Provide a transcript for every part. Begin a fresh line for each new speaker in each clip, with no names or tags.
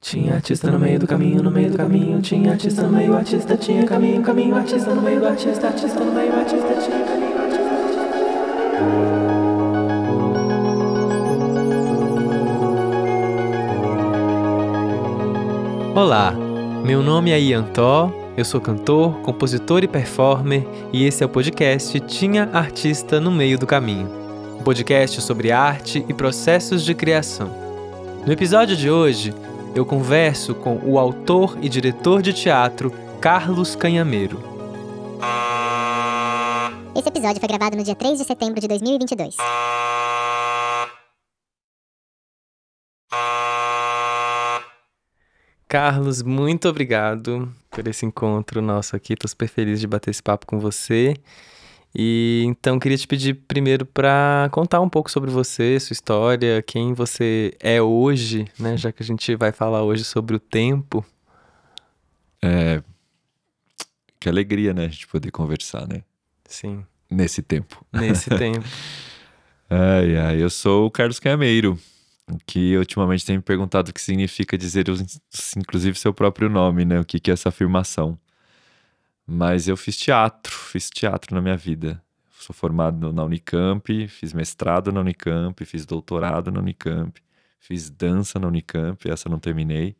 Tinha artista no meio do caminho, no meio do caminho. Tinha artista no meio, artista tinha caminho, caminho, artista no meio do artista, artista no meio, artista tinha caminho, artista, artista.
Olá, meu nome é Ian Tó, eu sou cantor, compositor e performer e esse é o podcast Tinha Artista no Meio do Caminho um podcast sobre arte e processos de criação. No episódio de hoje, eu converso com o autor e diretor de teatro Carlos Canhameiro.
Esse episódio foi gravado no dia 3 de setembro de 2022.
Carlos, muito obrigado por esse encontro nosso aqui. Estou super feliz de bater esse papo com você. E então queria te pedir primeiro para contar um pouco sobre você, sua história, quem você é hoje, né? Já que a gente vai falar hoje sobre o tempo.
É. Que alegria, né? A gente poder conversar, né?
Sim.
Nesse tempo.
Nesse tempo.
Ai, ai, eu sou o Carlos Cameiro, que ultimamente tem me perguntado o que significa dizer, inclusive, seu próprio nome, né? O que, que é essa afirmação. Mas eu fiz teatro, fiz teatro na minha vida. Sou formado na Unicamp, fiz mestrado na Unicamp, fiz doutorado na Unicamp, fiz dança na Unicamp, essa não terminei.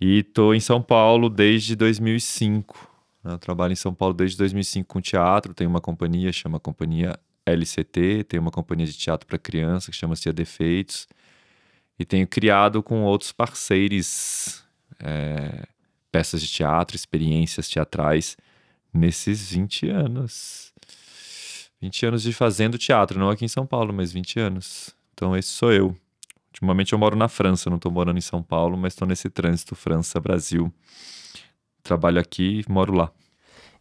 E tô em São Paulo desde 2005. Né? Eu trabalho em São Paulo desde 2005 com teatro, tenho uma companhia, chama Companhia LCT, tenho uma companhia de teatro para criança que chama-se Defeitos. E tenho criado com outros parceiros é, peças de teatro, experiências teatrais nesses 20 anos. 20 anos de fazendo teatro, não aqui em São Paulo, mas 20 anos. Então esse sou eu. Ultimamente eu moro na França, não estou morando em São Paulo, mas estou nesse trânsito França-Brasil. Trabalho aqui e moro lá.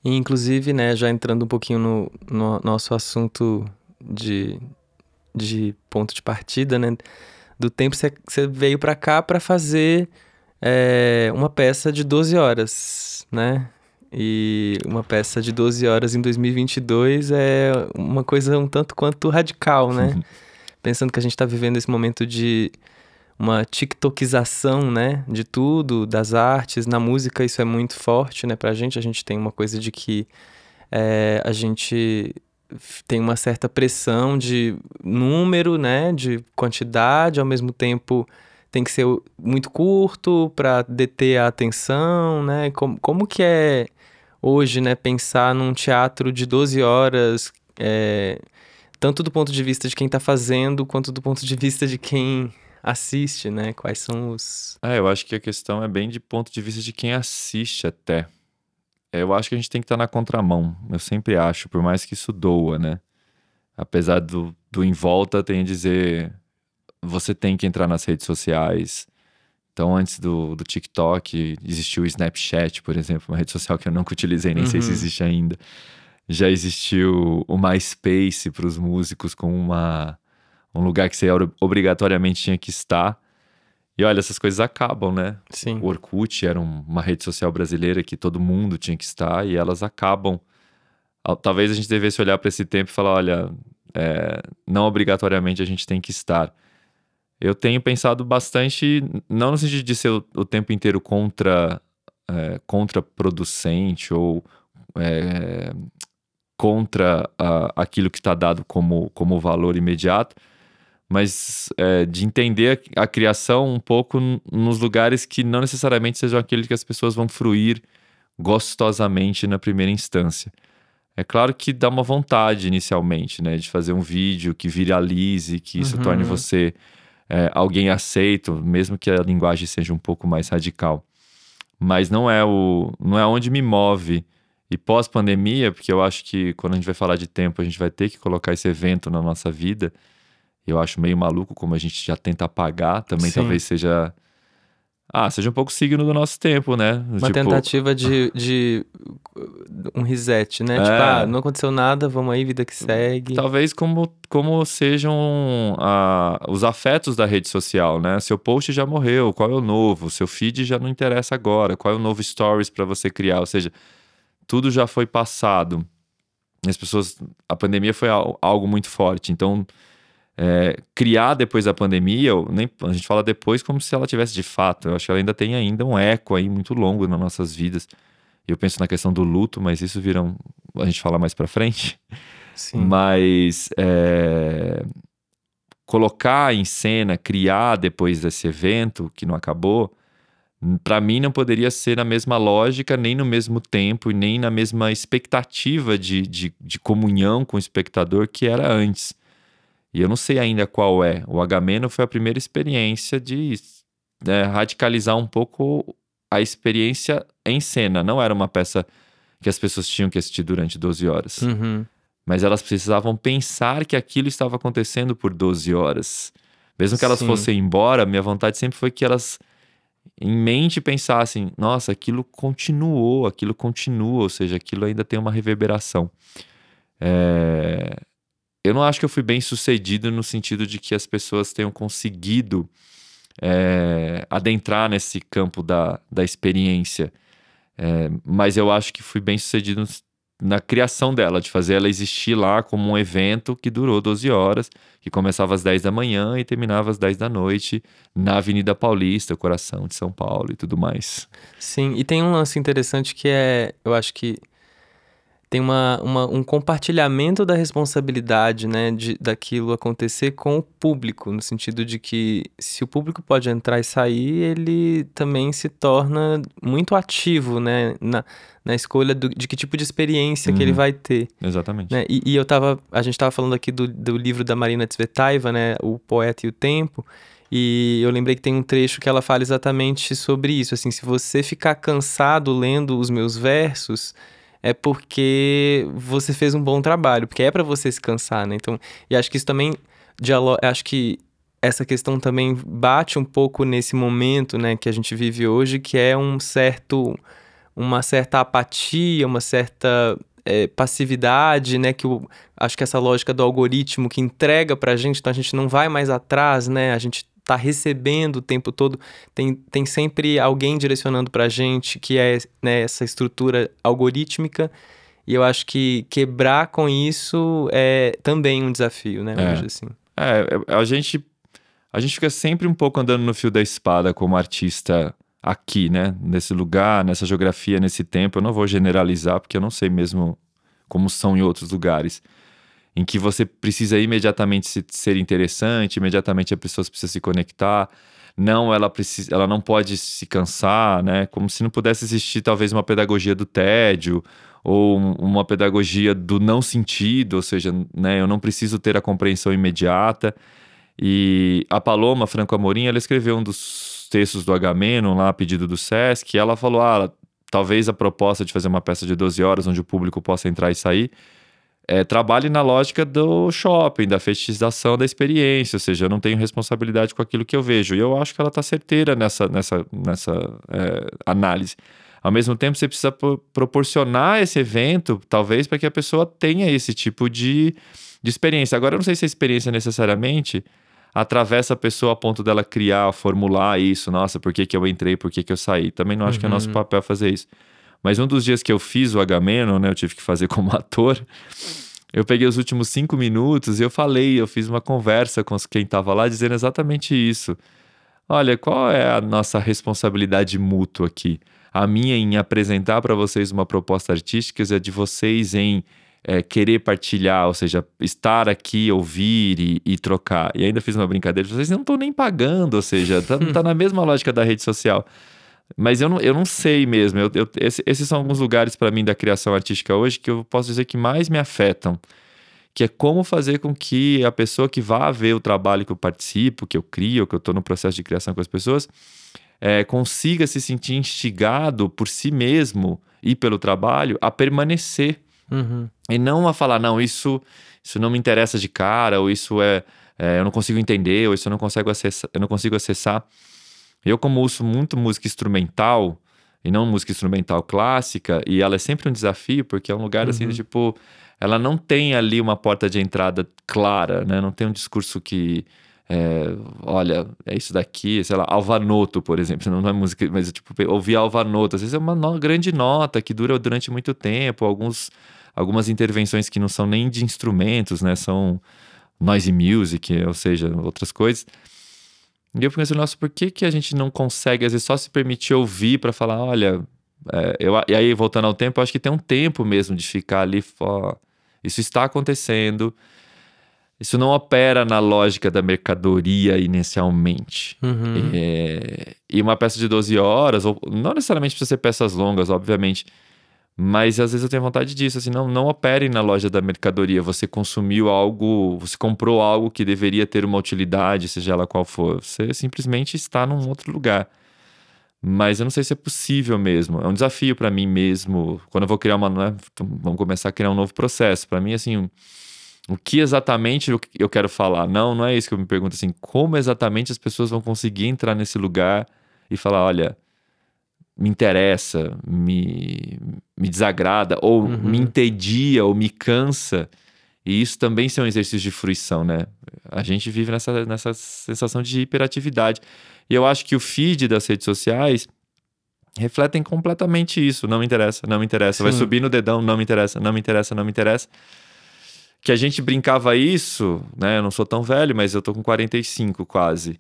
E, inclusive, né, já entrando um pouquinho no, no nosso assunto de, de ponto de partida, né, do tempo você veio para cá para fazer é uma peça de 12 horas, né? E uma peça de 12 horas em 2022 é uma coisa um tanto quanto radical, né? Pensando que a gente está vivendo esse momento de uma tiktokização, né? De tudo, das artes, na música isso é muito forte, né? Pra gente, a gente tem uma coisa de que é, a gente tem uma certa pressão de número, né? De quantidade, ao mesmo tempo tem que ser muito curto para deter a atenção, né? Como, como que é hoje, né, pensar num teatro de 12 horas, é, tanto do ponto de vista de quem está fazendo, quanto do ponto de vista de quem assiste, né? Quais são os...
É, eu acho que a questão é bem de ponto de vista de quem assiste até. Eu acho que a gente tem que estar tá na contramão. Eu sempre acho, por mais que isso doa, né? Apesar do, do em volta, tem a dizer você tem que entrar nas redes sociais. Então, antes do, do TikTok, existiu o Snapchat, por exemplo, uma rede social que eu nunca utilizei, nem uhum. sei se uhum. existe ainda. Já existiu o MySpace para os músicos, com uma, um lugar que você obrigatoriamente tinha que estar. E olha, essas coisas acabam, né?
Sim.
O Orkut era uma rede social brasileira que todo mundo tinha que estar e elas acabam. Talvez a gente devesse olhar para esse tempo e falar: olha, é, não obrigatoriamente a gente tem que estar eu tenho pensado bastante, não no sentido de ser o, o tempo inteiro contra, é, contraproducente ou é, contra a, aquilo que está dado como, como valor imediato, mas é, de entender a, a, criação um pouco nos lugares que não necessariamente sejam aqueles que as pessoas vão fruir gostosamente na primeira instância. É claro que dá uma vontade inicialmente, né, de fazer um vídeo que viralize, que isso uhum. torne você é, alguém aceito, mesmo que a linguagem seja um pouco mais radical. Mas não é o não é onde me move. E pós-pandemia, porque eu acho que quando a gente vai falar de tempo, a gente vai ter que colocar esse evento na nossa vida. Eu acho meio maluco como a gente já tenta apagar, também Sim. talvez seja ah, seja um pouco signo do nosso tempo, né?
Uma tipo... tentativa de, de um reset, né? Tipo, é. Tipo, ah, não aconteceu nada, vamos aí, vida que segue.
Talvez como, como sejam ah, os afetos da rede social, né? Seu post já morreu, qual é o novo? Seu feed já não interessa agora, qual é o novo stories para você criar? Ou seja, tudo já foi passado. As pessoas, a pandemia foi algo muito forte, então é, criar depois da pandemia, nem, a gente fala depois como se ela tivesse de fato. Eu acho que ela ainda tem ainda um eco aí muito longo nas nossas vidas. Eu penso na questão do luto, mas isso vira um, a gente fala mais para frente.
Sim.
Mas é, colocar em cena, criar depois desse evento que não acabou, para mim não poderia ser na mesma lógica, nem no mesmo tempo, e nem na mesma expectativa de, de, de comunhão com o espectador que era antes. E eu não sei ainda qual é. O Agamemnon foi a primeira experiência de né, radicalizar um pouco a experiência em cena. Não era uma peça que as pessoas tinham que assistir durante 12 horas.
Uhum.
Mas elas precisavam pensar que aquilo estava acontecendo por 12 horas. Mesmo que elas
Sim.
fossem embora, minha vontade sempre foi que elas em mente pensassem, nossa, aquilo continuou, aquilo continua, ou seja, aquilo ainda tem uma reverberação. É, Eu não acho que eu fui bem sucedido no sentido de que as pessoas tenham conseguido é, adentrar nesse campo da, da experiência. É, mas eu acho que fui bem sucedido na criação dela, de fazer ela existir lá como um evento que durou 12 horas, que começava às 10 da manhã e terminava às 10 da noite na Avenida Paulista, coração de São Paulo e tudo mais.
Sim, e tem um lance interessante que é, eu acho que tem uma, uma- um compartilhamento da responsabilidade, né, de, daquilo acontecer com o público, no sentido de que se o público pode entrar e sair, ele também se torna muito ativo, né, na, na escolha do- de que tipo de experiência que ele
Uhum.
vai ter.
Exatamente.
né? E, e eu tava, a gente tava falando aqui do, do livro da Marina Tsvetaeva, né, O Poeta e o Tempo, e eu lembrei que tem um trecho que ela fala exatamente sobre isso, assim, se você ficar cansado lendo os meus versos, é porque você fez um bom trabalho, porque é pra você se cansar, né? Então, e acho que isso também dialo- acho que essa questão também bate um pouco nesse momento, né, que a gente vive hoje, que é um certo uma certa apatia, uma certa é, passividade, né? Que o, acho que essa lógica do algoritmo que entrega pra gente, então a gente não vai mais atrás, né? A gente tá recebendo o tempo todo, tem, tem sempre alguém direcionando pra gente, que é né, essa estrutura algorítmica, e eu acho que quebrar com isso é também um desafio, né?
É.
Hoje, assim.
É, é, a gente a gente fica sempre um pouco andando no fio da espada como artista aqui, né? Nesse lugar, nessa geografia, nesse tempo. Eu não vou generalizar porque eu não sei mesmo como são em outros lugares. Em que você precisa imediatamente se- ser interessante, imediatamente a pessoa precisa se conectar. Não, ela precisa, ela não pode se cansar, né? Como se não pudesse existir talvez uma pedagogia do tédio ou um- uma pedagogia do não sentido, ou seja, né, eu não preciso ter a compreensão imediata. E a Paloma Franco Amorim, ela escreveu um dos textos do Agamenon lá, a pedido do Sesc, e ela falou: ah, talvez a proposta de fazer uma peça de 12 horas onde o público possa entrar e sair é, trabalhe na lógica do shopping, da fetichização da experiência, ou seja, eu não tenho responsabilidade com aquilo que eu vejo. E eu acho que ela está certeira nessa, nessa, nessa é, análise. Ao mesmo tempo, você precisa pro- proporcionar esse evento, talvez, para que a pessoa tenha esse tipo de, de experiência. Agora, eu não sei se a experiência necessariamente atravessa a pessoa a ponto dela criar, formular isso. Nossa, por que, que eu entrei, por que, que eu saí? Também não acho que é nosso
Uhum.
papel fazer isso. Mas um dos dias que eu fiz o Agamemnon, né, eu tive que fazer como ator, eu peguei os últimos cinco minutos e eu falei, eu fiz uma conversa com quem estava lá dizendo exatamente isso. Olha, qual é a nossa responsabilidade mútua aqui? A minha em apresentar para vocês uma proposta artística e a de vocês em é, querer partilhar, ou seja, estar aqui, ouvir e, e trocar. E ainda fiz uma brincadeira, vocês não estão nem pagando, ou seja, tá, tá na mesma lógica da rede social. Mas eu não, eu não sei mesmo. Eu, eu- esse- esses são alguns lugares para mim da criação artística hoje que eu posso dizer que mais me afetam. Que é como fazer com que a pessoa que vá ver o trabalho que eu participo, que eu crio, que eu estou no processo de criação com as pessoas, é, consiga se sentir instigado por si mesmo e pelo trabalho a permanecer
Uhum.
e não a falar, não, isso, isso não me interessa de cara, ou isso é, é, eu não consigo entender, ou isso eu não consigo acessar, eu não consigo acessar. Eu, como uso muito música instrumental, e não música instrumental clássica, e ela é sempre um desafio, porque é um lugar assim,
Uhum.
tipo, ela não tem ali uma porta de entrada clara, né? Não tem um discurso que. é, olha, é isso daqui, sei lá, Alvanoto, por exemplo, não é música, mas tipo, ouvir Alvanoto, às vezes é uma no- grande nota que dura durante muito tempo, alguns algumas intervenções que não são nem de instrumentos, né? São noise music, ou seja, outras coisas. E eu pensei, nossa, por que, que a gente não consegue, às vezes, só se permitir ouvir para falar, olha, é, eu, e aí voltando ao tempo, eu acho que tem um tempo mesmo de ficar ali, ó, isso está acontecendo, isso não opera na lógica da mercadoria inicialmente.
Uhum.
É, e uma peça de 12 horas, ou não necessariamente precisa ser peças longas, obviamente, mas às vezes eu tenho vontade disso, assim, não, não opere na loja da mercadoria. Você consumiu algo, você comprou algo que deveria ter uma utilidade, seja ela qual for. Você simplesmente está num outro lugar. Mas eu não sei se é possível mesmo. É um desafio para mim mesmo. Quando eu vou criar uma. Né, vamos começar a criar um novo processo. Para mim, assim, o que exatamente eu quero falar? Não, não é isso que eu me pergunto. Assim, como exatamente as pessoas vão conseguir entrar nesse lugar e falar: olha me interessa, me, me desagrada, ou
Uhum.
me entedia, ou me cansa. E isso também é um exercício de fruição, né? A gente vive nessa, nessa sensação de hiperatividade. E eu acho que o feed das redes sociais refletem completamente isso. Não me interessa, não me interessa. Vai
Sim.
subir no dedão, não me interessa, não me interessa, não me interessa. Que a gente brincava isso, né? Eu não sou tão velho, mas eu tô com 45 quase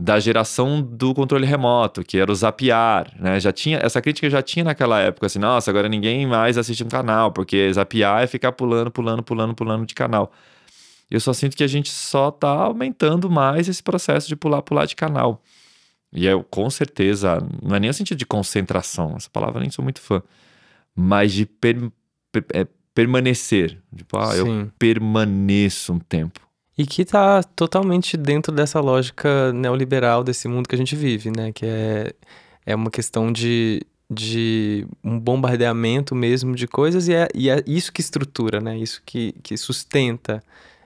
da geração do controle remoto, que era o zapear, né? Já tinha essa crítica já tinha naquela época, assim, nossa, agora ninguém mais assiste um canal, porque zapear é ficar pulando, pulando, pulando, pulando de canal. Eu só sinto que a gente só tá aumentando mais esse processo de pular, pular de canal. E eu, com certeza, não é nem o sentido de concentração, essa palavra eu nem sou muito fã, mas de per- per- é, permanecer. Tipo, ah, eu
Sim.
permaneço um tempo.
E que tá totalmente dentro dessa lógica neoliberal desse mundo que a gente vive, né? Que é, é uma questão de, de um bombardeamento mesmo de coisas e é, e é isso que estrutura, né? Isso que, que sustenta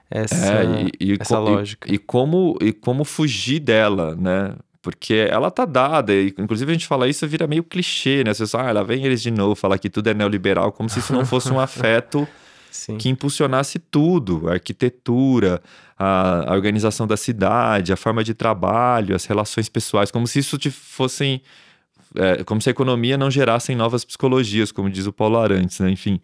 essa,
É, e, e
essa
co- e-
lógica.
E, como, e como fugir dela, né? Porque ela tá dada, e inclusive a gente fala isso vira meio clichê, né? As pessoas, ah, lá vem eles de novo falar que tudo é neoliberal, como se isso não fosse um afeto
Sim.
que impulsionasse tudo, a arquitetura, a, a organização da cidade, a forma de trabalho, as relações pessoais, como se isso fossem, é, como se a economia não gerasse novas psicologias, como diz o Paulo Arantes, né? Enfim,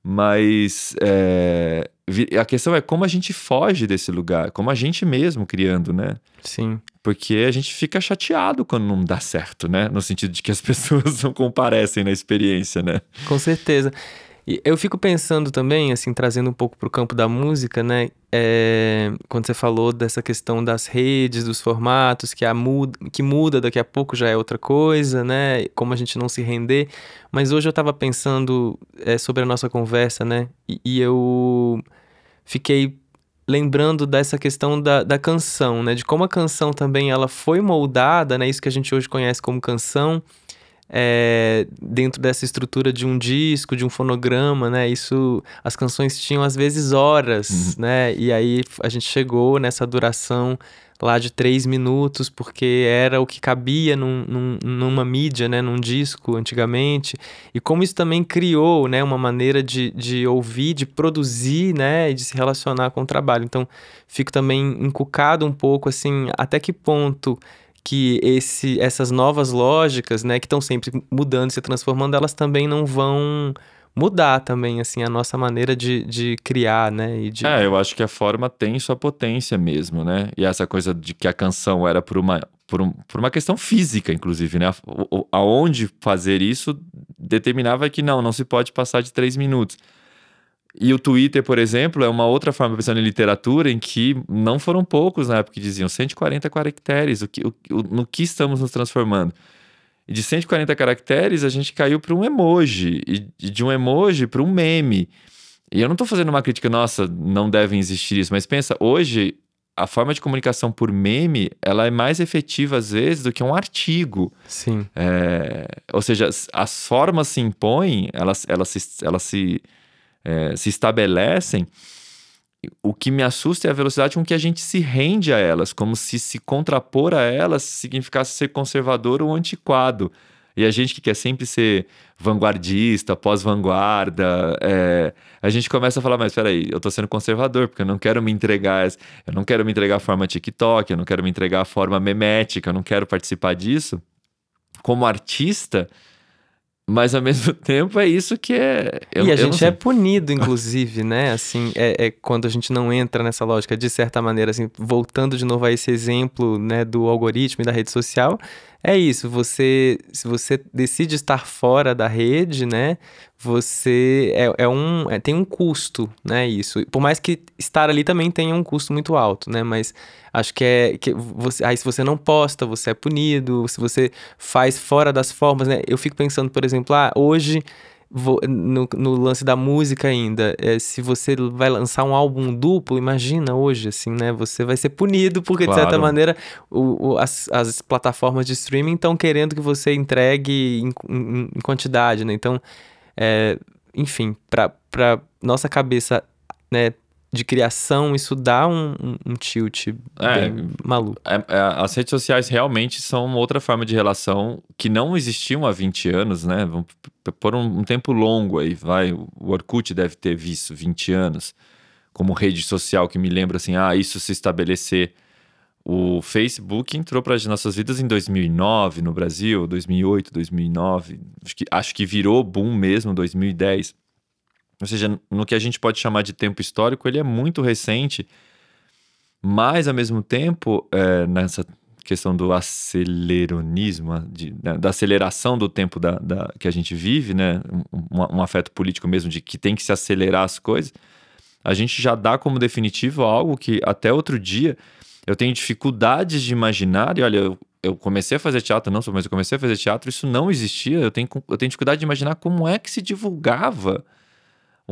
mas é, a questão é como a gente foge desse lugar, como a gente mesmo criando, né?
Sim.
Porque a gente fica chateado quando não dá certo, né? No sentido de que as pessoas não comparecem na experiência, né?
Com certeza. E eu fico pensando também, assim, trazendo um pouco para o campo da música, né? É, quando você falou dessa questão das redes, dos formatos, que, a muda, que muda daqui a pouco já é outra coisa, né? Como a gente não se render. Mas hoje eu estava pensando é, sobre a nossa conversa, né? E, e eu fiquei lembrando dessa questão da, da canção, né? De como a canção também ela foi moldada, né? Isso que a gente hoje conhece como canção, é, dentro dessa estrutura de um disco, de um fonograma, né? Isso, as canções tinham às vezes horas, né? E aí a gente chegou nessa duração lá de três minutos, porque era o que cabia num, num- numa mídia, né? Num disco antigamente. E como isso também criou, né? Uma maneira de, de ouvir, de produzir, né? E de se relacionar com o trabalho. Então, fico também encucado um pouco, assim, até que ponto que esse, essas novas lógicas, né, que estão sempre mudando, se transformando, elas também não vão mudar também, assim, a nossa maneira de, de criar, né, e de...
É, eu acho que a forma tem sua potência mesmo, né? E essa coisa de que a canção era por uma, por um- por uma questão física, inclusive, né? Aonde fazer isso determinava que não, não se pode passar de três minutos. E o Twitter, por exemplo, é uma outra forma, pensando em literatura, em que não foram poucos na época que diziam 140 caracteres, o que, o- no que estamos nos transformando? E de 140 caracteres, a gente caiu para um emoji, e de um emoji para um meme. E eu não tô fazendo uma crítica, nossa, não devem existir isso, mas pensa, hoje a forma de comunicação por meme, ela é mais efetiva às vezes do que um artigo.
Sim,
É, ou seja, as- as formas se impõem, elas, elas, se, elas se, é, se estabelecem. O que me assusta é a velocidade com que a gente se rende a elas, como se se contrapor a elas significasse ser conservador ou antiquado. E a gente que quer sempre ser vanguardista, pós-vanguarda, é, a gente começa a falar, mas peraí, eu tô sendo conservador, porque eu não quero me entregar, eu não quero me entregar a forma TikTok, eu não quero me entregar a forma memética, eu não quero participar disso como artista, Mas ao mesmo tempo é isso que é. eu-
e a gente é punido, inclusive, né? Assim, é, é quando a gente não entra nessa lógica, de certa maneira, assim, voltando de novo a esse exemplo, né, do algoritmo e da rede social, é isso. Você, se você decide estar fora da rede, né, você é, é um, é- tem um custo, né? Isso. Por mais que estar ali também tenha um custo muito alto, né? Mas acho que é que você, aí se você não posta, você é punido. Se você faz fora das formas, né? Eu fico pensando, por exemplo, ah, hoje no, no lance da música ainda, é, se você vai lançar um álbum duplo, imagina hoje, assim, né? Você vai ser punido, porque de certa
Claro.
maneira o, o- as, as plataformas de streaming estão querendo que você entregue em, em- em quantidade, né? Então, é, enfim, para nossa cabeça, né? De criação, isso dá um, um, tilt
É,
maluco.
É- é, as redes sociais realmente são outra forma de relação que não existiam há 20 anos, né? Por um, um tempo longo aí, vai. O Orkut deve ter visto 20 anos como rede social que me lembra assim, ah, isso se estabelecer. O Facebook entrou para as nossas vidas em 2009 no Brasil, 2008, 2009. Acho que, acho que virou boom mesmo 2010. Ou seja, no que a gente pode chamar de tempo histórico, ele é muito recente, mas ao mesmo tempo, é, nessa questão do aceleronismo, de- né, da aceleração do tempo da, da- que a gente vive, né, um, um- afeto político mesmo de que tem que se acelerar as coisas, a gente já dá como definitivo algo que até outro dia eu tenho dificuldades de imaginar, e olha, eu, eu comecei a fazer teatro, não só, mas eu comecei a fazer teatro, isso não existia, eu tenho, eu tenho dificuldade de imaginar como é que se divulgava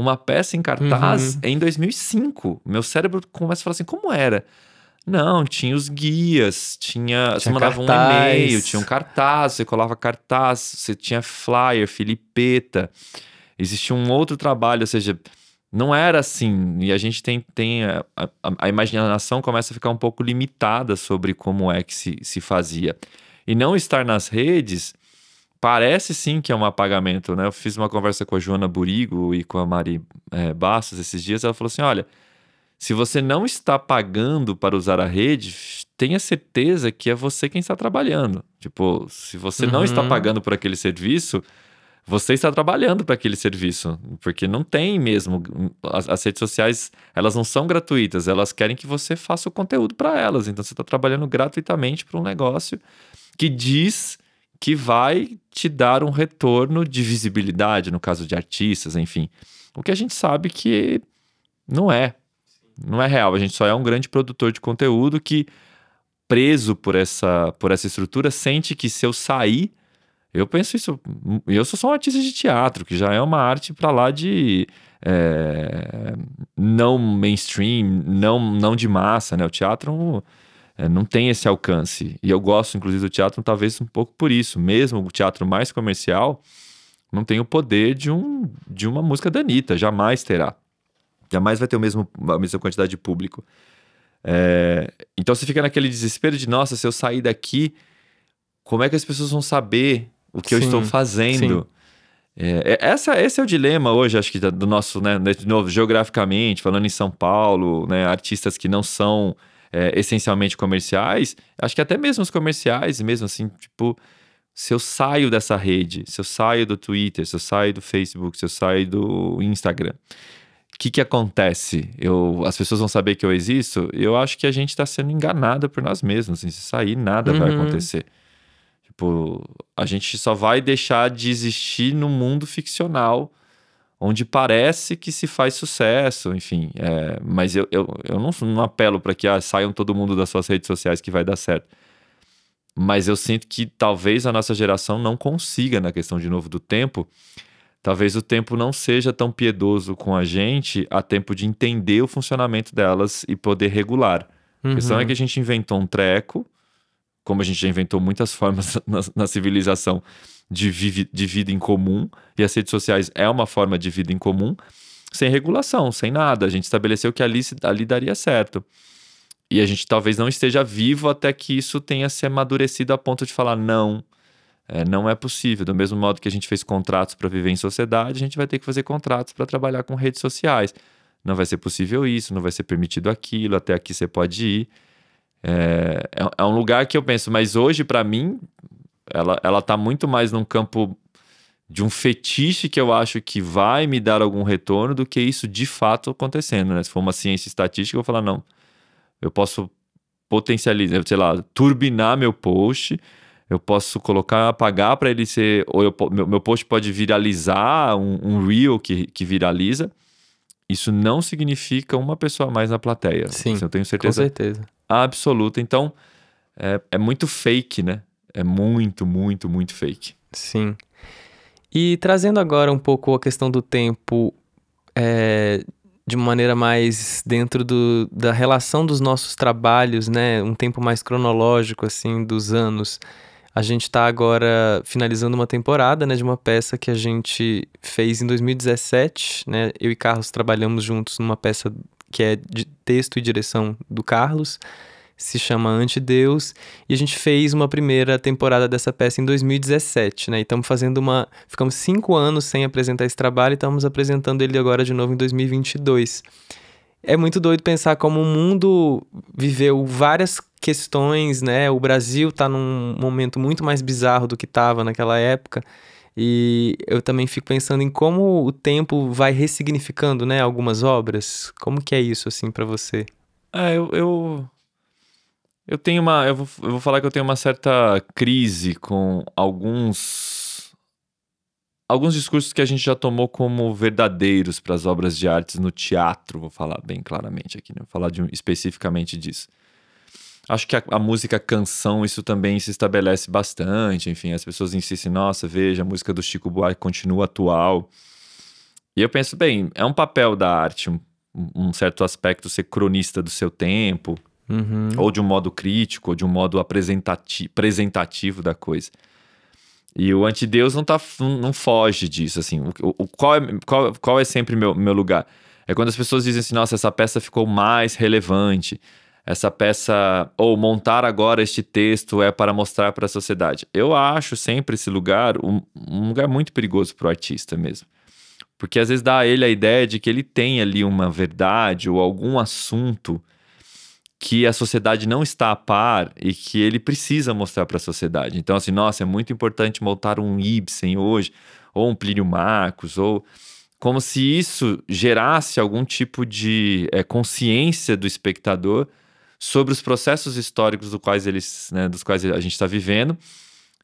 uma peça em cartaz
Uhum.
em 2005. Meu cérebro começa a falar assim, como era? Não, tinha os guias, tinha, você
Tinha
mandava um
cartaz.
e-mail, tinha um cartaz, você colava cartaz, você tinha flyer, filipeta. Existia um outro trabalho, ou seja, não era assim. E a gente tem, tem a, a, a imaginação começa a ficar um pouco limitada sobre como é que se, se fazia. E não estar nas redes parece sim que é um apagamento, né? Eu fiz uma conversa com a Joana Burigo e com a Mari eh, Bastos esses dias. Ela falou assim: olha, se você não está pagando para usar a rede, tenha certeza que é você quem está trabalhando. Tipo, se você não está
Uhum.
pagando por aquele serviço, você está trabalhando para aquele serviço, porque não tem mesmo. As, as redes sociais, elas não são gratuitas, elas querem que você faça o conteúdo para elas. Então você está trabalhando gratuitamente para um negócio que diz que vai te dar um retorno de visibilidade, no caso de artistas, enfim. O que a gente sabe que não é. Não é real. A gente só é um grande produtor de conteúdo que, preso por essa, por essa estrutura, sente que se eu sair. Eu penso isso. Eu sou só um artista de teatro, que já é uma arte para lá de. é, não mainstream, não, não de massa, né? O teatro é, não tem esse alcance. E eu gosto, inclusive, do teatro, talvez um pouco por isso. Mesmo o teatro mais comercial não tem o poder de, um, de uma música da Anitta, jamais terá. Jamais vai ter o mesmo, a mesma quantidade de público. É, então você fica naquele desespero de, nossa, se eu sair daqui, como é que as pessoas vão saber o que eu
Sim,
estou fazendo? É, é- essa, esse é o dilema hoje, acho que do nosso, né, de novo, geograficamente, falando em São Paulo, né, artistas que não são é, essencialmente comerciais, acho que até mesmo os comerciais, mesmo assim, tipo, se eu saio dessa rede, se eu saio do Twitter, se eu saio do Facebook, se eu saio do Instagram, o que que acontece? Eu, as pessoas vão saber que eu existo? Eu acho que a gente está sendo enganado por nós mesmos. assim, se sair, nada vai
Uhum.
acontecer. Tipo, a gente só vai deixar de existir no mundo ficcional, onde parece que se faz sucesso, enfim. é, mas eu, eu, eu não, não apelo para que ah, saiam todo mundo das suas redes sociais que vai dar certo. Mas eu sinto que talvez a nossa geração não consiga, na questão de novo do tempo, talvez o tempo não seja tão piedoso com a gente a tempo de entender o funcionamento delas e poder regular. A questão
Uhum.
é que a gente inventou um treco, como a gente já inventou muitas formas na, na civilização de, vive- de vida em comum, e as redes sociais é uma forma de vida em comum, sem regulação, sem nada. A gente estabeleceu que ali, ali daria certo. E a gente talvez não esteja vivo até que isso tenha se amadurecido a ponto de falar não. é, não é possível. Do mesmo modo que a gente fez contratos para viver em sociedade, a gente vai ter que fazer contratos para trabalhar com redes sociais. Não vai ser possível isso, não vai ser permitido aquilo, até aqui você pode ir. É, é- é um lugar que eu penso, mas hoje, para mim, ela, ela tá muito mais num campo de um fetiche que eu acho que vai me dar algum retorno do que isso de fato acontecendo, né? Se for uma ciência estatística, eu vou falar, não, eu posso potencializar, sei lá, turbinar meu post, eu posso colocar, pagar para ele ser, ou eu, meu, meu post pode viralizar, um, um reel que, que viraliza. Isso não significa uma pessoa a mais na plateia.
Sim,
Isso eu tenho
Com
certeza
certeza.
Absoluta. Então, é, é muito fake, né? É muito, muito, muito fake.
Sim. E trazendo agora um pouco a questão do tempo é, de uma maneira mais dentro do, da relação dos nossos trabalhos, né? Um tempo mais cronológico, assim, dos anos. A gente está agora finalizando uma temporada, né? De uma peça que a gente fez em 2017, né? Eu e Carlos trabalhamos juntos numa peça que é de texto e direção do Carlos se chama Antideus, e a gente fez uma primeira temporada dessa peça em 2017, né? E estamos fazendo uma. Ficamos cinco anos sem apresentar esse trabalho e estamos apresentando ele agora de novo em 2022. É muito doido pensar como o mundo viveu várias questões, né? O Brasil está num momento muito mais bizarro do que estava naquela época. E eu também fico pensando em como o tempo vai ressignificando, né, algumas obras. Como que é isso assim para você?
É, eu, eu, eu tenho uma. Eu vou, eu vou falar que eu tenho uma certa crise com alguns. Alguns discursos que a gente já tomou como verdadeiros para as obras de artes no teatro, vou falar bem claramente aqui, né? vou falar de, especificamente disso. Acho que a, a, música canção, isso também se estabelece bastante. Enfim, as pessoas insistem, nossa, veja, a música do Chico Buarque continua atual. E eu penso, bem, é um papel da arte, um, um certo aspecto ser cronista do seu tempo,
Uhum.
ou de um modo crítico, ou de um modo apresentati apresentativo da coisa. E o antideus não, tá, não foge disso, assim. O, o, qual, é, qual, qual é sempre meu, meu lugar? É quando as pessoas dizem assim, nossa, essa peça ficou mais relevante, essa peça, ou montar agora este texto é para mostrar para a sociedade. Eu acho sempre esse lugar um, um lugar muito perigoso para o artista mesmo. Porque às vezes dá a ele a ideia de que ele tem ali uma verdade ou algum assunto que a sociedade não está a par e que ele precisa mostrar para a sociedade. Então, assim, nossa, é muito importante montar um Ibsen hoje, ou um Plínio Marcos, ou como se isso gerasse algum tipo de é, consciência do espectador sobre os processos históricos do quais eles, né, dos quais a gente está vivendo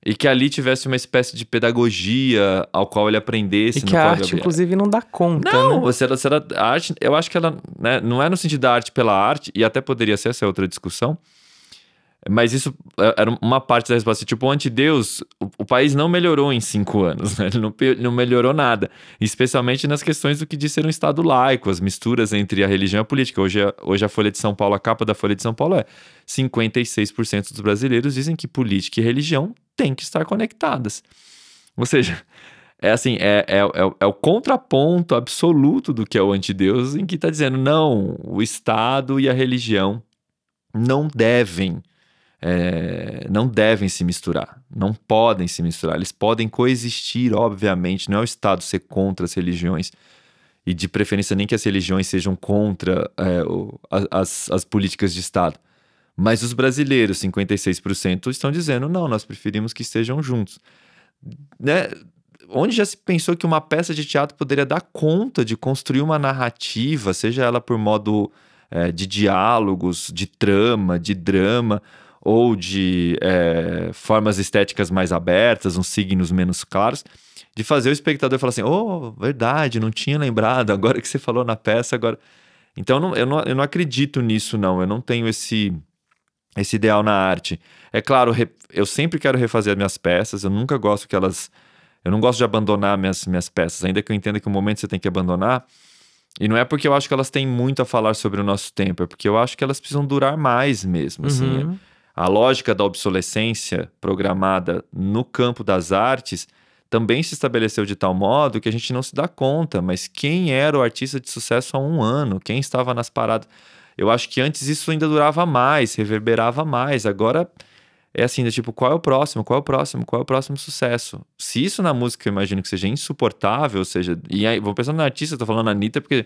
e que ali tivesse uma espécie de pedagogia ao qual ele aprendesse.
E que a arte, inclusive, não dá conta,
não,
né?
Você, você, a arte, eu acho que ela né, não é no sentido da arte pela arte, e até poderia ser essa outra discussão, mas isso era uma parte da resposta. Tipo, o antideus, o, o país não melhorou em cinco anos, né? Ele não, não melhorou nada. Especialmente nas questões do que diz ser um Estado laico, as misturas entre a religião e a política. Hoje, hoje a Folha de São Paulo, a capa da Folha de São Paulo é 56% dos brasileiros dizem que política e religião têm que estar conectadas. Ou seja, é assim, é, é, é, é, o contraponto absoluto do que é o antideus, em que está dizendo, não, o Estado e a religião não devem é, não devem se misturar, não podem se misturar. Eles podem coexistir, obviamente. Não é o Estado ser contra as religiões e, de preferência, nem que as religiões sejam contra é, o, as, as políticas de Estado. Mas os brasileiros, 56%, estão dizendo: não, nós preferimos que estejam juntos. Né? Onde já se pensou que uma peça de teatro poderia dar conta de construir uma narrativa, seja ela por modo é, de diálogos, de trama, de drama ou de é, formas estéticas mais abertas, uns signos menos claros, de fazer o espectador falar assim: oh, verdade, não tinha lembrado, agora que você falou na peça, agora. Então não, eu não, eu não acredito nisso, não. Eu não tenho esse, esse ideal na arte. É claro, eu sempre quero refazer as minhas peças, eu nunca gosto que elas. Eu não gosto de abandonar minhas, minhas peças, ainda que eu entenda que o momento você tem que abandonar. E não é porque eu acho que elas têm muito a falar sobre o nosso tempo, é porque eu acho que elas precisam durar mais mesmo. Assim,
Uhum.
A lógica da obsolescência programada no campo das artes também se estabeleceu de tal modo que a gente não se dá conta, mas quem era o artista de sucesso há um ano? Quem estava nas paradas? Eu acho que antes isso ainda durava mais, reverberava mais. Agora é assim, tipo, qual é o próximo? Qual é o próximo? Qual é o próximo sucesso? Se isso na música eu imagino que seja insuportável, ou seja, e aí, vou pensando na artista, tô falando na Anitta, porque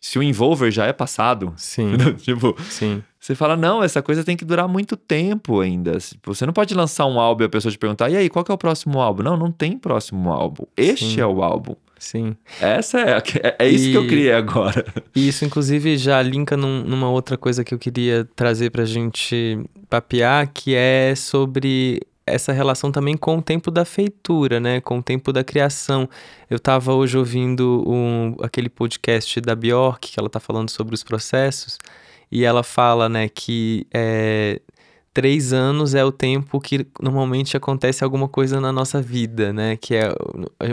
se o Envolver já é passado,
Sim,
tipo,
sim.
Você fala, não, essa coisa tem que durar muito tempo ainda. Você não pode lançar um álbum e a pessoa te perguntar, e aí, qual que é o próximo álbum? Não, não tem próximo álbum. Este
Sim.
é o álbum.
Sim.
Essa é, é, é isso que eu
E-
criei agora.
E isso, inclusive, já linka num- numa outra coisa que eu queria trazer pra gente papear, que é sobre essa relação também com o tempo da feitura, né? Com o tempo da criação. Eu tava hoje ouvindo um, aquele podcast da Bjork, que ela tá falando sobre os processos, e ela fala, né, que é, três anos é o tempo que normalmente acontece alguma coisa na nossa vida, né? Que é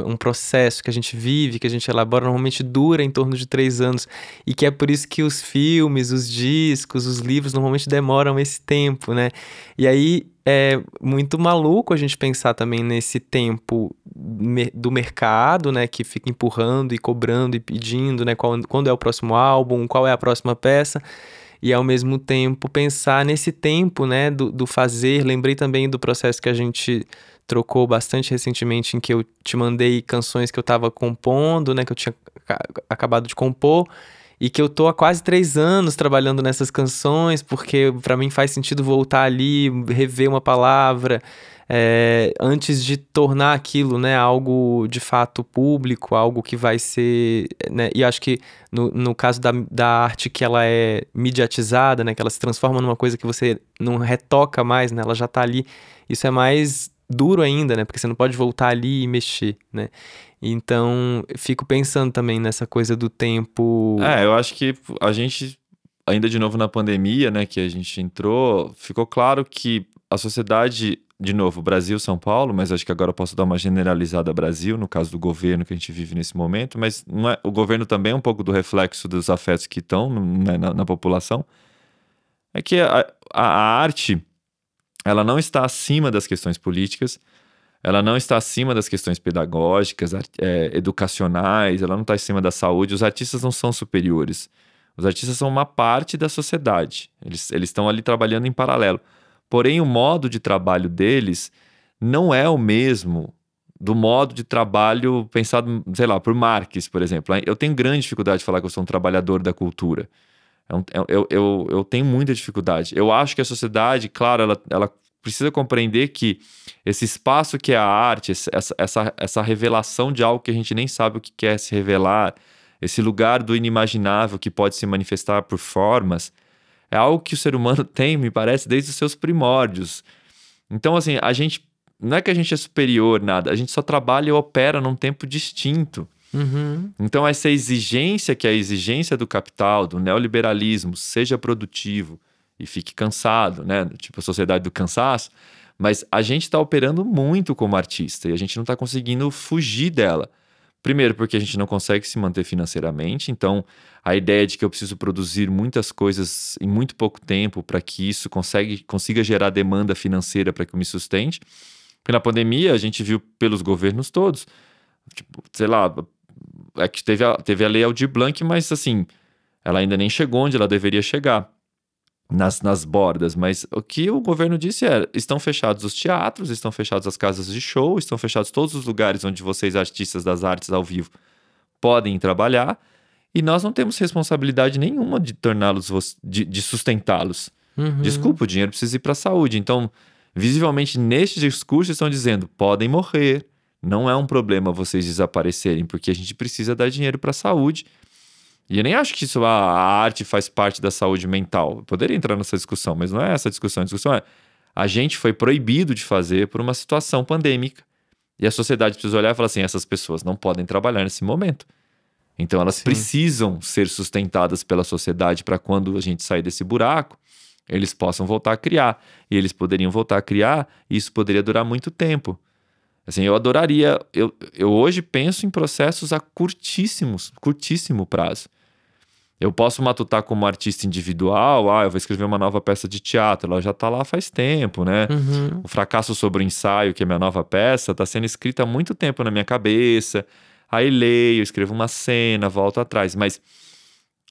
um processo que a gente vive, que a gente elabora, normalmente dura em torno de três anos. E que é por isso que os filmes, os discos, os livros normalmente demoram esse tempo, né? E aí é muito maluco a gente pensar também nesse tempo do mercado, né? Que fica empurrando e cobrando e pedindo, né? Qual, quando é o próximo álbum, qual é a próxima peça. E ao mesmo tempo pensar nesse tempo, né? Do, do fazer. Lembrei também do processo que a gente trocou bastante recentemente, em que eu te mandei canções que eu tava compondo, né? Que eu tinha ca- acabado de compor. E que eu tô há quase três anos trabalhando nessas canções, porque pra mim faz sentido voltar ali, rever uma palavra, é, antes de tornar aquilo, né, algo de fato público, algo que vai ser, né, e acho que no, no caso da, da arte que ela é mediatizada, né, que ela se transforma numa coisa que você não retoca mais, né, ela já tá ali, isso é mais duro ainda, né, porque você não pode voltar ali e mexer, né, então fico pensando também nessa coisa do tempo...
É, eu acho que a gente, ainda de novo na pandemia, né, que a gente entrou, ficou claro que a sociedade, de novo, Brasil, São Paulo, mas acho que agora eu posso dar uma generalizada Brasil, no caso do governo que a gente vive nesse momento, mas não é, o governo também é um pouco do reflexo dos afetos que estão né, na, na população. É que a, a arte, ela não está acima das questões políticas, ela não está acima das questões pedagógicas, é, educacionais, ela não está acima da saúde. Os artistas não são superiores. Os artistas são uma parte da sociedade. Eles, eles estão ali trabalhando em paralelo. Porém, o modo de trabalho deles não é o mesmo do modo de trabalho pensado, sei lá, por Marx, por exemplo. Eu tenho grande dificuldade de falar que eu sou um trabalhador da cultura. É um- é- Eu, eu, eu tenho muita dificuldade. Eu acho que a sociedade, claro, ela, ela precisa compreender que esse espaço que é a arte, essa, essa, essa revelação de algo que a gente nem sabe o que quer se revelar, esse lugar do inimaginável que pode se manifestar por formas, é algo que o ser humano tem, me parece, desde os seus primórdios. Então, assim, a gente. Não é que a gente é superior, nada, a gente só trabalha e opera num tempo distinto.
Uhum.
Então, essa exigência, que é a exigência do capital, do neoliberalismo, seja produtivo e fique cansado, né? Tipo a sociedade do cansaço. Mas a gente está operando muito como artista e a gente não está conseguindo fugir dela. Primeiro, porque a gente não consegue se manter financeiramente. Então, a ideia de que eu preciso produzir muitas coisas em muito pouco tempo para que isso consegue, consiga gerar demanda financeira para que eu me sustente. Porque na pandemia, a gente viu pelos governos todos. Tipo, sei lá, é que teve a, teve a lei Aldir Blanc, mas assim, ela ainda nem chegou onde ela deveria chegar. Nas, nas bordas, mas o que o governo disse é: estão fechados os teatros, estão fechadas as casas de show, estão fechados todos os lugares onde vocês, artistas das artes ao vivo, podem trabalhar, e nós não temos responsabilidade nenhuma de torná-los, de, de sustentá-los.
Uhum.
Desculpa, o dinheiro precisa ir para a saúde. Então, visivelmente, neste discurso estão dizendo: podem morrer, não é um problema vocês desaparecerem, porque a gente precisa dar dinheiro para a saúde. E eu nem acho que isso, a, a arte faz parte da saúde mental. Eu poderia entrar nessa discussão, mas não é essa a discussão. A discussão é: a gente foi proibido de fazer por uma situação pandêmica. E a sociedade precisa olhar e falar assim: essas pessoas não podem trabalhar nesse momento. Então elas
Sim.
precisam ser sustentadas pela sociedade para quando a gente sair desse buraco, eles possam voltar a criar. E eles poderiam voltar a criar, e isso poderia durar muito tempo. Assim, eu adoraria. Eu, eu hoje penso em processos a curtíssimos, curtíssimo prazo. Eu posso matutar como artista individual, ah, eu vou escrever uma nova peça de teatro, ela já está lá faz tempo, né?
Uhum.
O Fracasso sobre o Ensaio, que é minha nova peça, está sendo escrita há muito tempo na minha cabeça. Aí leio, escrevo uma cena, volto atrás. Mas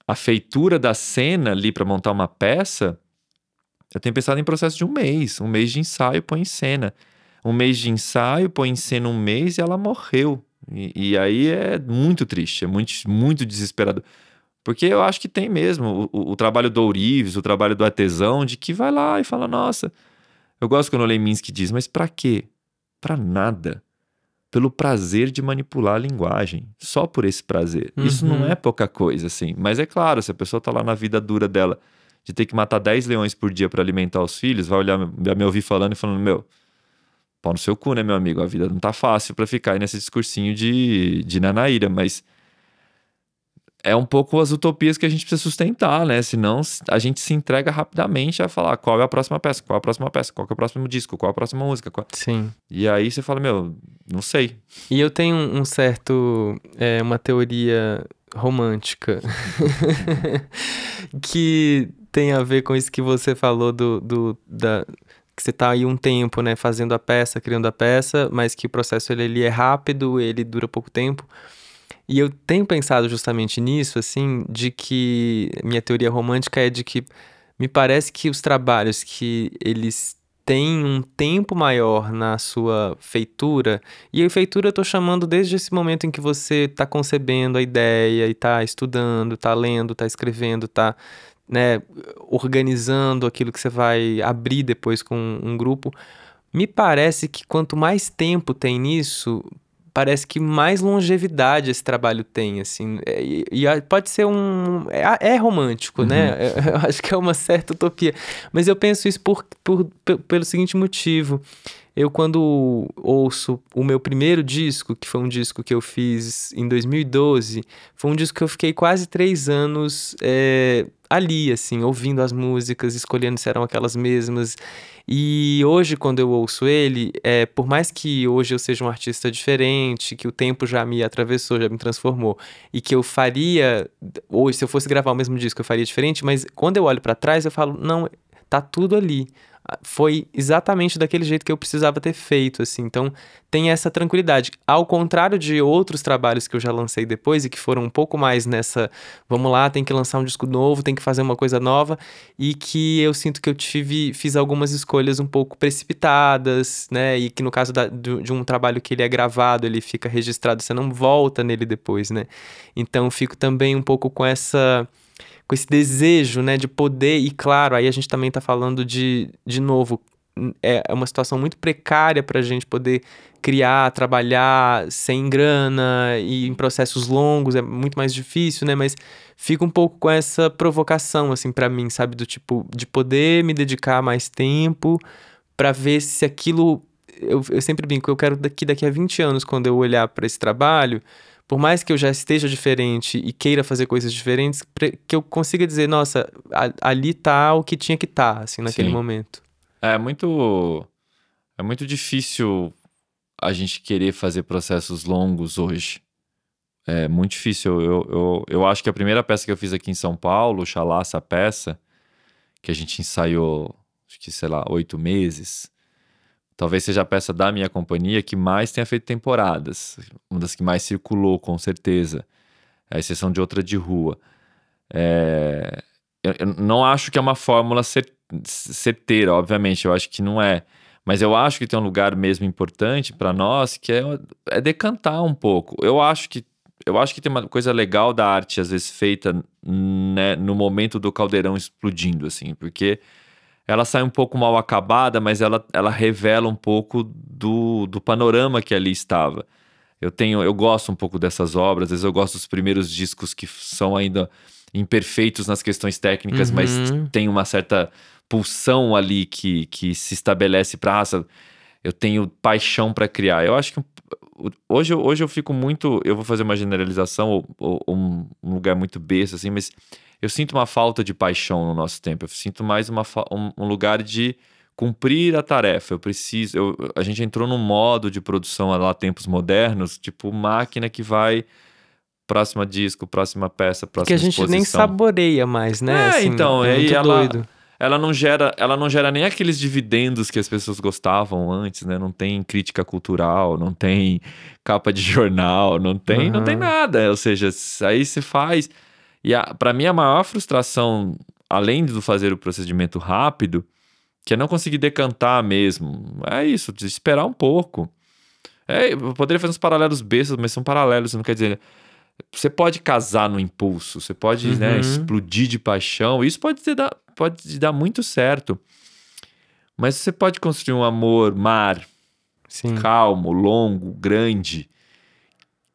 a feitura da cena ali para montar uma peça, eu tenho pensado em processo de um mês. Um mês de ensaio, põe em cena. Um mês de ensaio, põe em cena um mês e ela morreu. E, e aí é muito triste, é muito, muito desesperador. Porque eu acho que tem mesmo o, o, trabalho do Ourives, o trabalho do Artesão, de que vai lá e fala, nossa, eu gosto quando o Leminski diz, mas para quê? Para nada. Pelo prazer de manipular a linguagem. Só por esse prazer. Uhum. Isso não uhum. é pouca coisa, assim. Mas é claro, se a pessoa tá lá na vida dura dela, de ter que matar 10 leões por dia para alimentar os filhos, vai olhar, vai me ouvir falando e falando, meu, pau no seu cu, né, meu amigo? A vida não tá fácil para ficar aí nesse discursinho de, de nanaíra, mas é um pouco as utopias que a gente precisa sustentar, né? Senão a gente se entrega rapidamente a falar qual é a próxima peça, qual é a próxima peça, qual é o próximo disco, qual é a próxima música. Qual...
Sim.
E aí você fala, meu, não sei.
E eu tenho um certo, é, uma teoria romântica que tem a ver com isso que você falou do, do da, que você está aí um tempo, né, fazendo a peça, criando a peça, mas que o processo ele, ele é rápido, ele dura pouco tempo. E eu tenho pensado justamente nisso, assim, de que minha teoria romântica é de que me parece que os trabalhos que eles têm um tempo maior na sua feitura, e a feitura eu tô chamando desde esse momento em que você está concebendo a ideia e está estudando, está lendo, está escrevendo, está né, organizando aquilo que você vai abrir depois com um grupo. Me parece que quanto mais tempo tem nisso, parece que mais longevidade esse trabalho tem, assim. É, e, e pode ser um. É, é romântico, né? uhum. né? Eu acho que é uma certa utopia. Mas eu penso isso por, por, pelo seguinte motivo. Eu, quando ouço o meu primeiro disco, que foi um disco que eu fiz em 2012, foi um disco que eu fiquei quase três anos é, ali, assim, ouvindo as músicas, escolhendo se eram aquelas mesmas. E hoje, quando eu ouço ele, é, por mais que hoje eu seja um artista diferente, que o tempo já me atravessou, já me transformou, e que eu faria, hoje, se eu fosse gravar o mesmo disco, eu faria diferente, mas quando eu olho para trás, eu falo, não, tá tudo ali foi exatamente daquele jeito que eu precisava ter feito, assim. Então, tem essa tranquilidade. Ao contrário de outros trabalhos que eu já lancei depois e que foram um pouco mais nessa, vamos lá, tem que lançar um disco novo, tem que fazer uma coisa nova, e que eu sinto que eu tive, fiz algumas escolhas um pouco precipitadas, né? E que no caso da, de, de um trabalho que ele é gravado, ele fica registrado, você não volta nele depois, né? Então, fico também um pouco com essa com esse desejo, né, de poder, e claro, aí a gente também está falando de, de novo, é, é uma situação muito precária para a gente poder criar, trabalhar sem grana e em processos longos, é muito mais difícil, né, mas fica um pouco com essa provocação, assim, para mim, sabe, do tipo, de poder me dedicar mais tempo para ver se aquilo, eu, eu sempre brinco, eu quero daqui, daqui a 20 anos, quando eu olhar para esse trabalho, por mais que eu já esteja diferente e queira fazer coisas diferentes, que eu consiga dizer, nossa, ali tá o que tinha que estar, tá, assim, naquele Sim. momento.
É muito é muito difícil a gente querer fazer processos longos hoje. É muito difícil. Eu, eu, eu acho que a primeira peça que eu fiz aqui em São Paulo, Xalá, essa peça, que a gente ensaiou, acho que, sei lá, oito meses, Talvez seja a peça da minha companhia que mais tenha feito temporadas. Uma das que mais circulou, com certeza. A exceção de outra de rua. É... Eu, não acho que é uma fórmula certeira, obviamente. Eu acho que não é. Mas eu acho que tem um lugar mesmo importante para nós que é, é decantar um pouco. Eu acho que eu acho que tem uma coisa legal da arte, às vezes, feita né, no momento do caldeirão explodindo, assim, porque ela sai um pouco mal acabada, mas ela, ela revela um pouco do, do panorama que ali estava. Eu tenho, eu gosto um pouco dessas obras, às vezes eu gosto dos primeiros discos que são ainda imperfeitos nas questões técnicas, uhum. mas tem uma certa pulsão ali que, que se estabelece para raça. Eu tenho paixão para criar. Eu acho que hoje, hoje eu fico muito. Eu vou fazer uma generalização ou, ou, um, um lugar muito besta, assim, mas eu sinto uma falta de paixão no nosso tempo. Eu sinto mais uma, um, lugar de cumprir a tarefa. Eu preciso. Eu, a gente entrou num modo de produção lá, tempos modernos, tipo máquina que vai. Próxima disco, próxima peça, próxima Que a gente exposição.
nem saboreia mais, né?
É, assim, então, é aí ela, doido. ela não gera, ela não gera nem aqueles dividendos que as pessoas gostavam antes, né? Não tem crítica cultural, não tem capa de jornal, não tem, uhum. não tem nada. Ou seja, aí você faz e para mim a maior frustração, além do fazer o procedimento rápido, que é não conseguir decantar mesmo. É isso, de esperar um pouco. É, eu poderia fazer uns paralelos bestas, mas são paralelos, não quer dizer. Você pode casar no impulso, você pode né,
Uhum.
explodir de paixão, isso pode te, dar, pode te dar muito certo. Mas você pode construir um amor mar,
Sim.
calmo, longo, grande,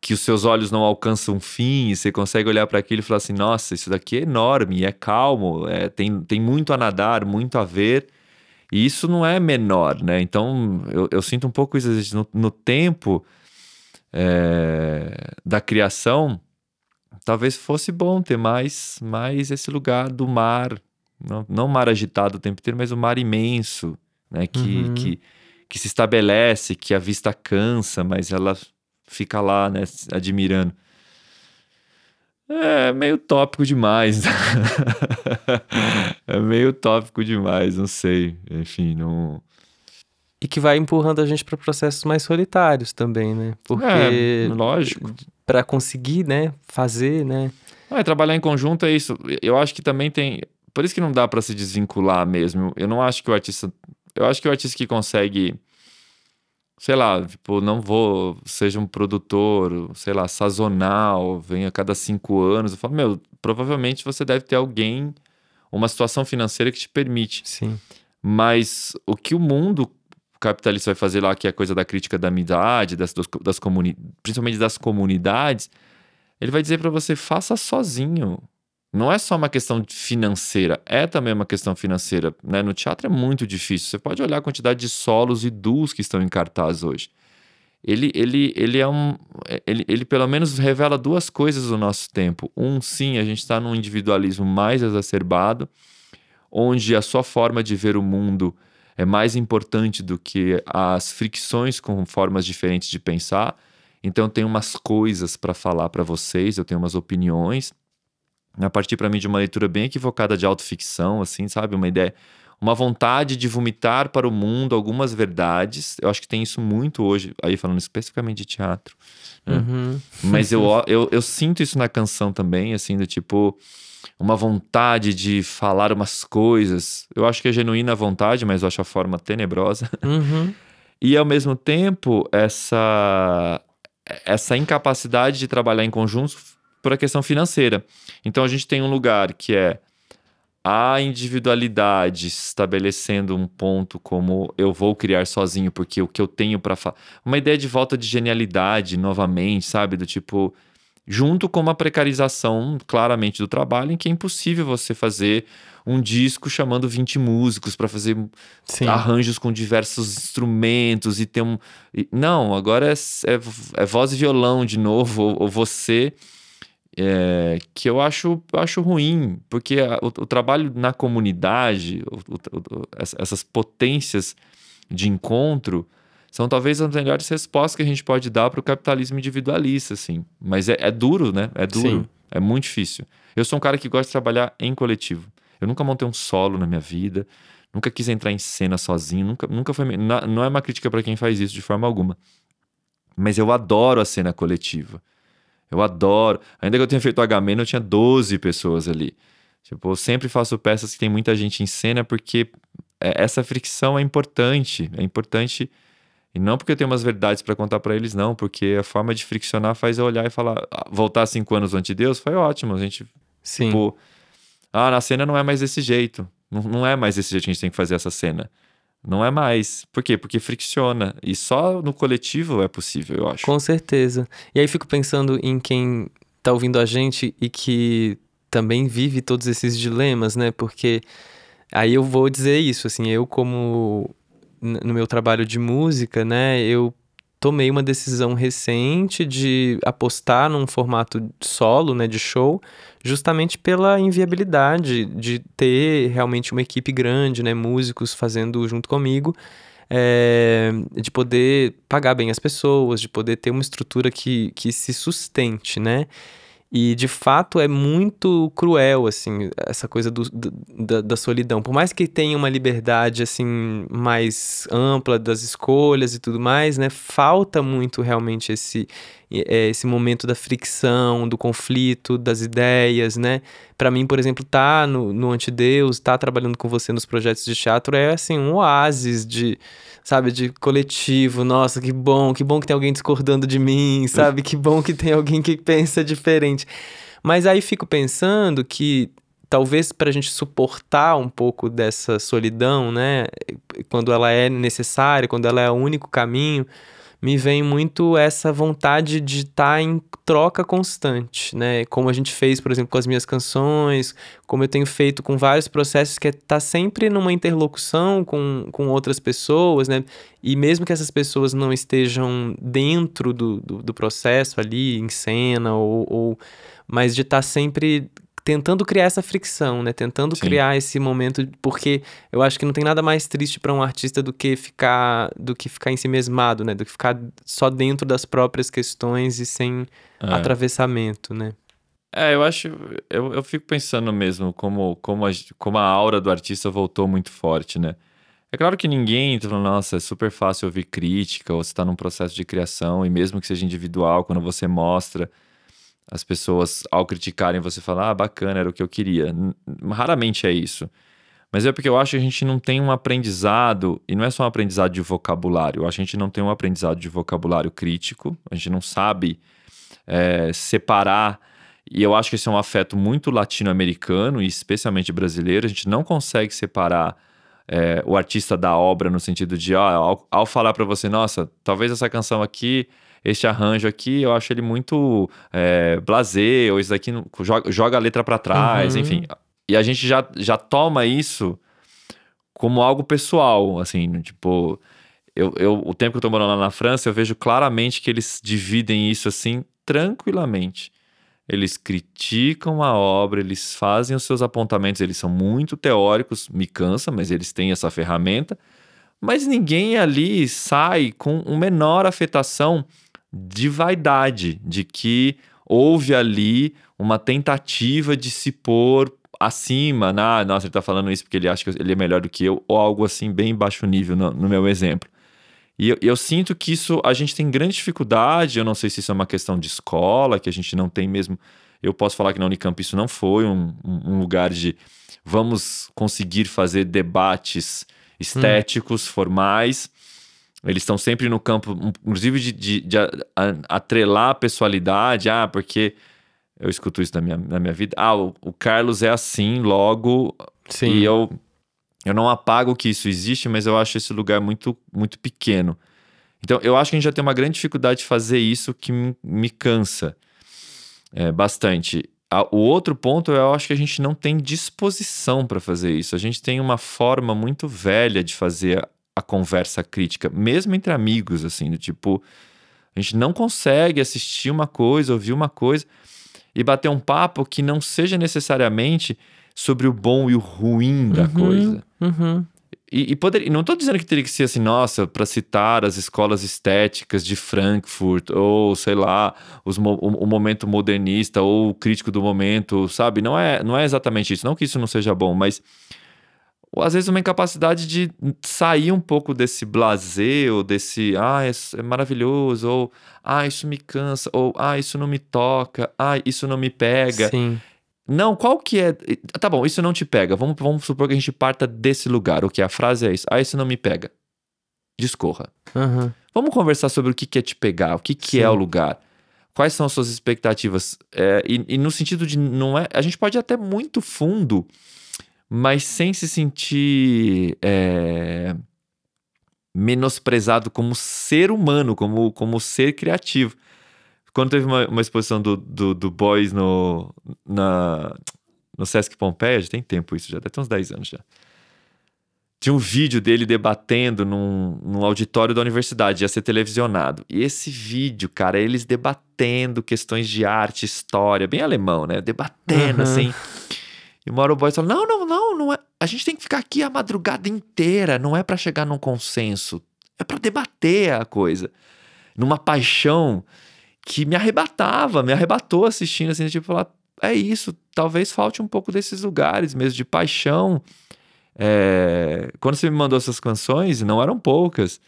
que os seus olhos não alcançam fim, e você consegue olhar para aquilo e falar assim: nossa, isso daqui é enorme, é calmo, é, tem, tem muito a nadar, muito a ver. E isso não é menor, né? Então eu, eu sinto um pouco isso vezes, no, no tempo é, da criação. Talvez fosse bom ter mais, mais esse lugar do mar, não, não mar agitado o tempo inteiro, mas o mar imenso, né? Que,
Uhum.
que, que se estabelece, que a vista cansa, mas ela fica lá, né? Admirando. É meio tópico demais. é meio tópico demais, não sei. Enfim, não.
E que vai empurrando a gente para processos mais solitários também, né? Porque
É, lógico.
para conseguir, né, fazer, né?
Ah, e trabalhar em conjunto é isso. Eu acho que também tem. Por isso que não dá pra se desvincular mesmo. Eu não acho que o artista. Eu acho que o artista que consegue. Sei lá, tipo, não vou. Seja um produtor, sei lá, sazonal, venha a cada cinco anos. Eu falo, meu, provavelmente você deve ter alguém, uma situação financeira que te permite.
Sim.
Mas o que o mundo capitalista vai fazer lá, que é a coisa da crítica da amizade, das, das comuni principalmente das comunidades, ele vai dizer para você, faça sozinho. Não é só uma questão financeira, é também uma questão financeira. Né? No teatro é muito difícil. Você pode olhar a quantidade de solos e duos que estão em cartaz hoje. Ele, ele, ele é um. Ele, ele pelo menos revela duas coisas do nosso tempo. Um, sim, a gente está num individualismo mais exacerbado, onde a sua forma de ver o mundo é mais importante do que as fricções com formas diferentes de pensar. Então, tenho umas coisas para falar para vocês, eu tenho umas opiniões. A partir para mim de uma leitura bem equivocada de autoficção, assim, sabe? Uma ideia, uma vontade de vomitar para o mundo algumas verdades. Eu acho que tem isso muito hoje, aí falando especificamente de teatro. né?
Uhum.
Mas eu, eu, eu sinto isso na canção também, assim, do tipo, uma vontade de falar umas coisas. Eu acho que é genuína a vontade, mas eu acho a forma tenebrosa.
Uhum.
E ao mesmo tempo, essa, essa incapacidade de trabalhar em conjunto por a questão financeira. Então a gente tem um lugar que é a individualidade estabelecendo um ponto como eu vou criar sozinho porque o que eu tenho para falar. Uma ideia de volta de genialidade novamente, sabe? Do tipo. Junto com uma precarização claramente do trabalho, em que é impossível você fazer um disco chamando 20 músicos para fazer
Sim.
arranjos com diversos instrumentos e ter um. Não, agora é, é, é voz e violão de novo, ou, ou você. É, que eu acho, acho ruim, porque a- o, o trabalho na comunidade, o- o- o- essa- essas potências de encontro, são talvez as melhores respostas que a gente pode dar para o capitalismo individualista, assim. Mas é, é duro, né? É duro.
Sim.
É muito difícil. Eu sou um cara que gosta de trabalhar em coletivo. Eu nunca montei um solo na minha vida. Nunca quis entrar em cena sozinho, nunca, nunca foi. na- Não é uma crítica pra quem faz isso de forma alguma. Mas eu adoro a cena coletiva. Eu adoro. Ainda que eu tenha feito o Agamemnon, eu tinha 12 pessoas ali. Tipo, eu sempre faço peças que tem muita gente em cena porque é, essa fricção é importante. É importante. E não porque eu tenho umas verdades pra contar pra eles, não. Porque a forma de friccionar faz eu olhar e falar. "Ah, Voltar cinco anos ante Deus foi ótimo. A gente
Sim.
Tipo, ah, na cena não é mais desse jeito. Não, não é mais desse jeito que a gente tem que fazer essa cena. Não é mais. Por quê? Porque fricciona. E só no coletivo é possível, eu acho.
Com certeza. E aí fico pensando em quem tá ouvindo a gente e que também vive todos esses dilemas, né? Porque aí eu vou dizer isso, assim, eu como no meu trabalho de música, né, eu tomei uma decisão recente de apostar num formato solo, né, de show, justamente pela inviabilidade de ter realmente uma equipe grande, né, músicos fazendo junto comigo, é, de poder pagar bem as pessoas, de poder ter uma estrutura que, que se sustente, né? E de fato é muito cruel, assim, essa coisa do, do, da, da, solidão. Por mais que tenha uma liberdade, assim, mais ampla das escolhas e tudo mais, né? Falta muito realmente esse, é, esse momento da fricção, do conflito, das ideias, né? Para mim, por exemplo, tá no, no Antideus, tá trabalhando com você nos projetos de teatro é, assim, um oásis de sabe, de coletivo. Nossa, que bom, que bom que tem alguém discordando de mim, sabe? Que bom que tem alguém que pensa diferente. Mas aí fico pensando que talvez para a gente suportar um pouco dessa solidão, né, quando ela é necessária, quando ela é o único caminho, me vem muito essa vontade de estar tá em troca constante, né? Como a gente fez, por exemplo, com as minhas canções, como eu tenho feito com vários processos, que é tá sempre numa interlocução com, com outras pessoas, né? E mesmo que essas pessoas não estejam dentro do, do, do processo ali, em cena, ou, ou mas de estar tá sempre tentando criar essa fricção, né? Tentando Sim. criar esse momento, porque eu acho que não tem nada mais triste para um artista do que ficar do que ficar em si mesmado, né? Do que ficar só dentro das próprias questões e sem é. atravessamento, né?
É, eu acho, eu, eu fico pensando mesmo como, como, a, como a aura do artista voltou muito forte, né? É claro que ninguém fala, nossa, é super fácil ouvir crítica, ou você está num processo de criação, e mesmo que seja individual, quando você mostra, as pessoas, ao criticarem, você falar, ah, bacana, era o que eu queria. Raramente é isso. Mas é porque eu acho que a gente não tem um aprendizado, e não é só um aprendizado de vocabulário, eu acho que a gente não tem um aprendizado de vocabulário crítico, a gente não sabe é, separar, e eu acho que esse é um afeto muito latino-americano, e especialmente brasileiro, a gente não consegue separar é, o artista da obra no sentido de, ó, ao, ao falar para você, nossa, talvez essa canção aqui este arranjo aqui, eu acho ele muito é, blazer, ou isso daqui joga, joga a letra para trás, uhum. enfim. E a gente já, já toma isso como algo pessoal, assim, tipo... Eu, eu, o tempo que eu tô morando lá na França, eu vejo claramente que eles dividem isso assim tranquilamente. Eles criticam a obra, eles fazem os seus apontamentos, eles são muito teóricos, me cansa, mas eles têm essa ferramenta. Mas ninguém ali sai com uma menor afetação de vaidade, de que houve ali uma tentativa de se pôr acima, na, nossa, ele tá falando isso porque ele acha que ele é melhor do que eu, ou algo assim bem baixo nível no, no meu exemplo. E eu, eu, sinto que isso a gente tem grande dificuldade, eu não sei se isso é uma questão de escola, que a gente não tem mesmo. Eu posso falar que na Unicamp isso não foi um, um lugar de vamos conseguir fazer debates estéticos, hum. formais. Eles estão sempre no campo, inclusive, de, de, de atrelar a pessoalidade. Ah, porque eu escuto isso na minha, na minha vida. Ah, o, o Carlos é assim, logo. Sim. E eu, eu não apago que isso existe, mas eu acho esse lugar muito, muito pequeno. Então, eu acho que a gente já tem uma grande dificuldade de fazer isso que me, me cansa é, bastante. O outro ponto, eu acho que a gente não tem disposição para fazer isso. A gente tem uma forma muito velha de fazer a conversa crítica, mesmo entre amigos, assim, do tipo, a gente não consegue assistir uma coisa, ouvir uma coisa e bater um papo que não seja necessariamente sobre o bom e o ruim da uhum, coisa.
Uhum.
E, e poder, não estou dizendo que teria que ser assim, nossa, para citar as escolas estéticas de Frankfurt, ou sei lá, os, o, o, momento modernista, ou o crítico do momento, sabe? Não é, não é exatamente isso. Não que isso não seja bom, mas às vezes uma incapacidade de sair um pouco desse blazer, ou desse, ah, é, é maravilhoso, ou ah, isso me cansa, ou ah, isso não me toca, ah, isso não me pega.
Sim.
Não, qual que é. Tá bom, isso não te pega. Vamos, vamos supor que a gente parta desse lugar. O que a frase é isso. Ah, isso não me pega. Discorra.
Uhum.
Vamos conversar sobre o que, que é te pegar, o que, que é o lugar. Quais são as suas expectativas? É, e, e no sentido de não é. A gente pode ir até muito fundo mas sem se sentir é, menosprezado como ser humano, como, como ser criativo. Quando teve uma, uma exposição do, do, do Boys no, na, no Sesc Pompeia, já tem tempo isso, já deve ter uns 10 anos já. Tinha um vídeo dele debatendo num, num auditório da universidade, ia ser televisionado. E esse vídeo, cara, eles debatendo questões de arte, história, bem alemão, né? Debatendo, uhum. assim. E o Mauro Boys fala: não, não, não, não é. A gente tem que ficar aqui a madrugada inteira, não é para chegar num consenso, é para debater a coisa. Numa paixão que me arrebatava, me arrebatou assistindo, assim, tipo, falar, é isso, talvez falte um pouco desses lugares mesmo, de paixão. É, quando você me mandou essas canções, não eram poucas.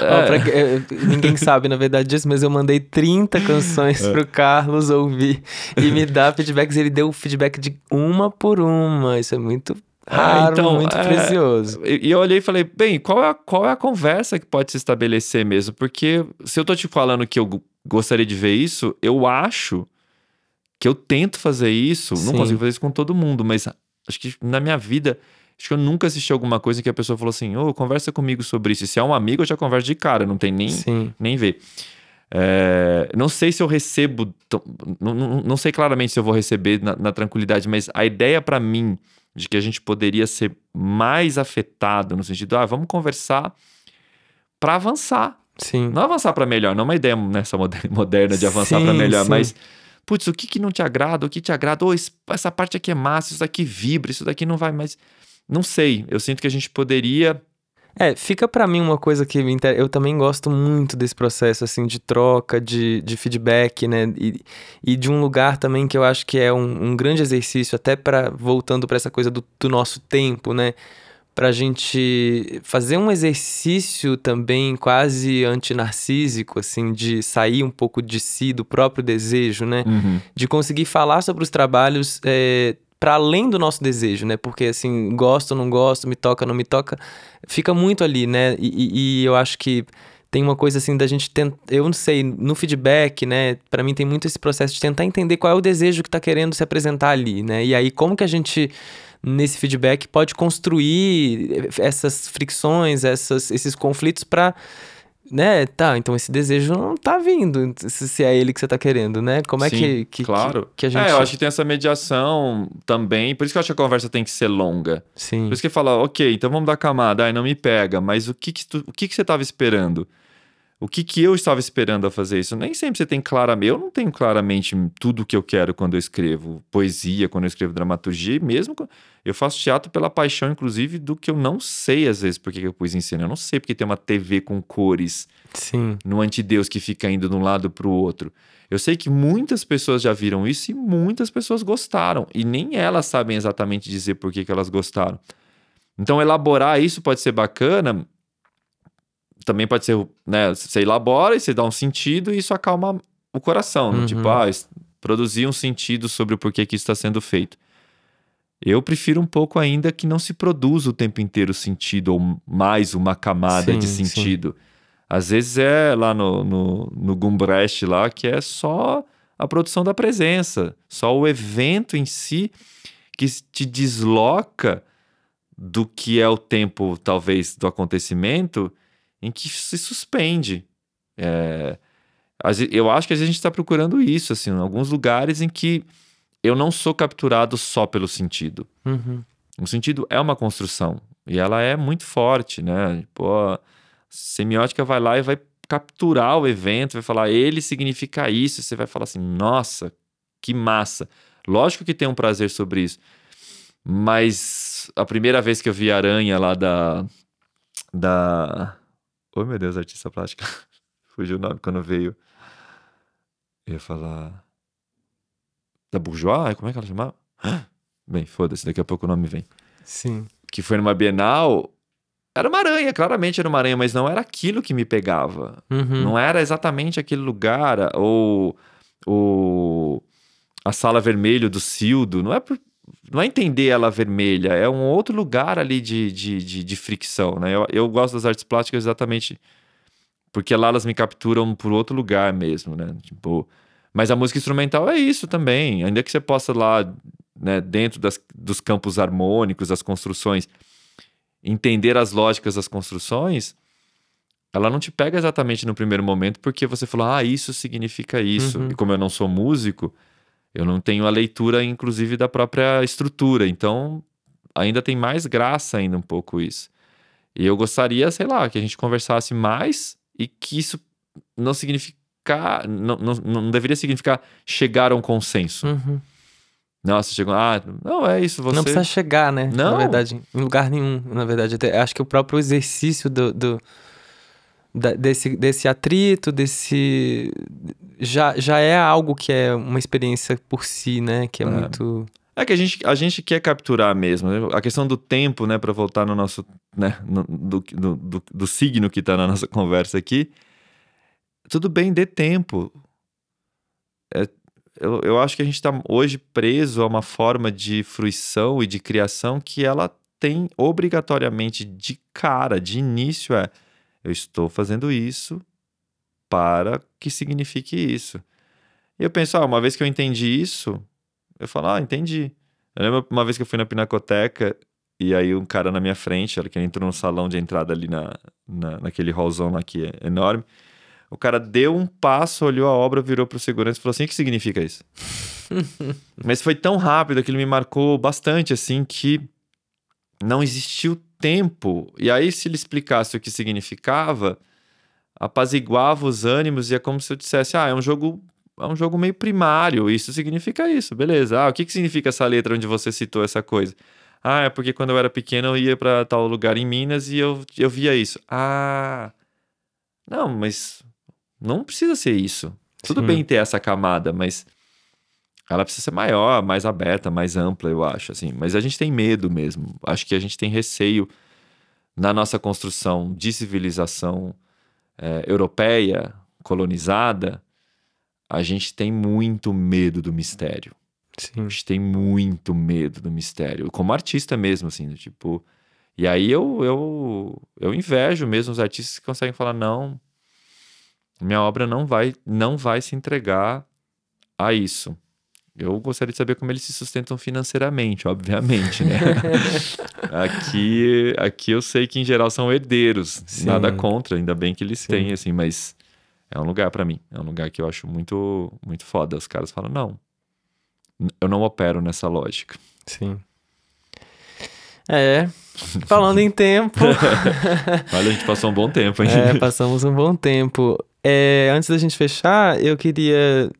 Ó, que- eh, ninguém sabe, na verdade, disso, mas eu mandei 30 canções
É.
pro Carlos ouvir e me dar feedbacks. Ele deu feedback de uma por uma. Isso é muito raro,
então,
muito
é,
precioso.
E eu olhei e falei, bem, qual é, a, qual é a conversa que pode se estabelecer mesmo? Porque se eu tô te falando que eu go- gostaria de ver isso, eu acho que eu tento fazer isso. Não
Sim.
consigo fazer isso com todo mundo, mas acho que na minha vida, acho que eu nunca assisti alguma coisa que a pessoa falou assim, ô, conversa comigo sobre isso. E se é um amigo, eu já converso de cara, não tem nem,
Sim.
nem ver. É, não sei se eu recebo, não, não, não sei claramente se eu vou receber na, na tranquilidade, mas a ideia pra mim de que a gente poderia ser mais afetado no sentido, ah, vamos conversar pra avançar,
Sim.
não avançar pra melhor, não é uma ideia nessa moder- moderna de avançar pra
Sim,
melhor,
sim.
mas putz, o que que não te agrada, o que te agrada, oh, essa parte aqui é massa, isso daqui vibra, isso daqui não vai mais, não sei, eu sinto que a gente poderia
É, fica pra mim uma coisa que me inter... eu também gosto muito desse processo assim de troca, de, de feedback, né? E, e de um lugar também que eu acho que é um, um grande exercício, até para voltando pra essa coisa do, do nosso tempo, né? Pra gente fazer um exercício também quase antinarcísico, assim, de sair um pouco de si, do próprio desejo, né? de conseguir falar sobre os trabalhos é, para além do nosso desejo, né? Porque assim, gosto não gosto, me toca não me toca, fica muito ali, né? E, e- e eu acho que tem uma coisa assim da gente tentar, eu não sei, no feedback, né? Para mim tem muito esse processo de tentar entender qual é o desejo que tá querendo se apresentar ali, né? E aí como que a gente nesse feedback pode construir essas fricções, essas, esses conflitos para né, tá, então esse desejo não tá vindo, se é ele que você tá querendo, né? Como é
Sim,
que, que,
claro.
que, que a gente...
É, eu acho que tem essa mediação também. Por isso que eu acho que a conversa tem que ser longa.
Sim,
Por isso que fala, ok, então vamos dar camada. Ai, não me pega. Mas o que que, tu- o que, que você estava esperando? O que que eu estava esperando a fazer isso? Nem sempre você tem claramente... Eu não tenho claramente tudo o que eu quero quando eu escrevo poesia, quando eu escrevo dramaturgia. E mesmo... Eu faço teatro pela paixão, inclusive, do que eu não sei, às vezes, porque que eu pus em cena. Eu não sei porque tem uma TV com cores
sim,
no antideus que fica indo de um lado para o outro. Eu sei que muitas pessoas já viram isso e muitas pessoas gostaram. E nem elas sabem exatamente dizer por que, que elas gostaram. Então, elaborar isso pode ser bacana. Também pode ser, né? Você elabora e você dá um sentido e isso acalma o coração. né?
Uhum.
Tipo, ah, es- produzir um sentido sobre o porquê que isso está sendo feito. Eu prefiro um pouco ainda que não se produza o tempo inteiro sentido ou mais uma camada
Sim,
de
sim.
sentido. Às vezes é lá no, no, no Gumbrecht lá que é só a produção da presença, só o evento em si que te desloca do que é o tempo, talvez, do acontecimento, em que se suspende. É, eu acho que a gente está procurando isso, assim, em alguns lugares em que eu não sou capturado só pelo sentido.
uhum,
O sentido é uma construção e ela é muito forte, né? Pô, a semiótica vai lá e vai capturar o evento, vai falar ele significa isso, você vai falar assim, nossa, que massa. Lógico que tem um prazer sobre isso, mas a primeira vez que eu vi a aranha lá da da Oh meu Deus, artista plástica. Fugiu o nome quando veio. Eu ia falar da Bourgeois, como é que ela chamava? Bem, foda-se, daqui a pouco o nome vem.
sim,
Que foi numa Bienal. Era uma aranha, claramente era uma aranha, mas não era aquilo que me pegava.
uhum,
Não era exatamente aquele lugar, ou, ou a sala vermelho do Cildo. Não é, por- não é entender ela vermelha, é um outro lugar ali de, de, de, de fricção. Né? Eu, eu gosto das artes plásticas exatamente porque lá elas me capturam por outro lugar mesmo, né? Tipo, mas a música instrumental é isso também. Ainda que você possa lá, né, dentro das, dos campos harmônicos, das construções, entender as lógicas das construções, ela não te pega exatamente no primeiro momento porque você falou, ah, isso significa isso.
Uhum.
E como eu não sou músico, eu não tenho a leitura, inclusive, da própria estrutura. Então, ainda tem mais graça ainda um pouco isso. E eu gostaria, sei lá, que a gente conversasse mais e que isso não significar, não, não, não deveria significar chegar a um consenso.
uhum.
Nossa, chegou, ah, não é isso, você...
Não precisa chegar, né?
Não.
Na verdade, em lugar nenhum, na verdade. Até, acho que o próprio exercício do, do, da- desse, desse atrito, desse. Já, já é algo que é uma experiência por si, né? Que é,
É.
muito.
É que a gente, a gente quer capturar mesmo. né? A questão do tempo, né, para voltar no nosso, né, no- do, do, do, do signo que tá na nossa conversa aqui. Tudo bem, dê tempo. É, eu, eu acho que a gente tá hoje preso a uma forma de fruição e de criação que ela tem obrigatoriamente de cara, de início, é eu estou fazendo isso para que signifique isso. E eu penso, ah, uma vez que eu entendi isso, eu falo, ah, entendi. Eu lembro uma vez que eu fui na Pinacoteca e aí um cara na minha frente, ele que entrou no salão de entrada ali na, na, naquele hallzão lá que é enorme. O cara deu um passo, olhou a obra, virou pro segurança e falou assim: o que significa isso? Mas foi tão rápido que ele me marcou bastante, assim, que não existiu tempo. E aí, se ele explicasse o que significava, apaziguava os ânimos e é como se eu dissesse: ah, é um jogo. É um jogo meio primário, isso significa isso, beleza. Ah, o que, que significa essa letra onde você citou essa coisa? Ah, é porque quando eu era pequeno eu ia para tal lugar em Minas e eu, eu via isso. Ah, não, mas não precisa ser isso. Tudo
Sim.
bem ter essa camada, mas ela precisa ser maior, mais aberta, mais ampla, eu acho, assim. Mas a gente tem medo mesmo. Acho que a gente tem receio na nossa construção de civilização eh, europeia, colonizada. A gente tem muito medo do mistério. A
Sim.
gente tem muito medo do mistério. Como artista mesmo, assim, tipo. E aí eu, eu, eu invejo mesmo os artistas que conseguem falar, não, minha obra não vai, não vai se entregar a isso. Eu gostaria de saber como eles se sustentam financeiramente, obviamente, né? aqui, aqui eu sei que em geral são herdeiros,
Sim.
nada contra, ainda bem que eles
Sim.
têm, assim, mas é um lugar pra mim, é um lugar que eu acho muito, muito foda. Os caras falam, não, eu não opero nessa lógica.
Sim. É. Falando em tempo.
Olha, a gente passou um bom tempo, hein?
É, passamos um bom tempo. É, antes da gente fechar, eu queria.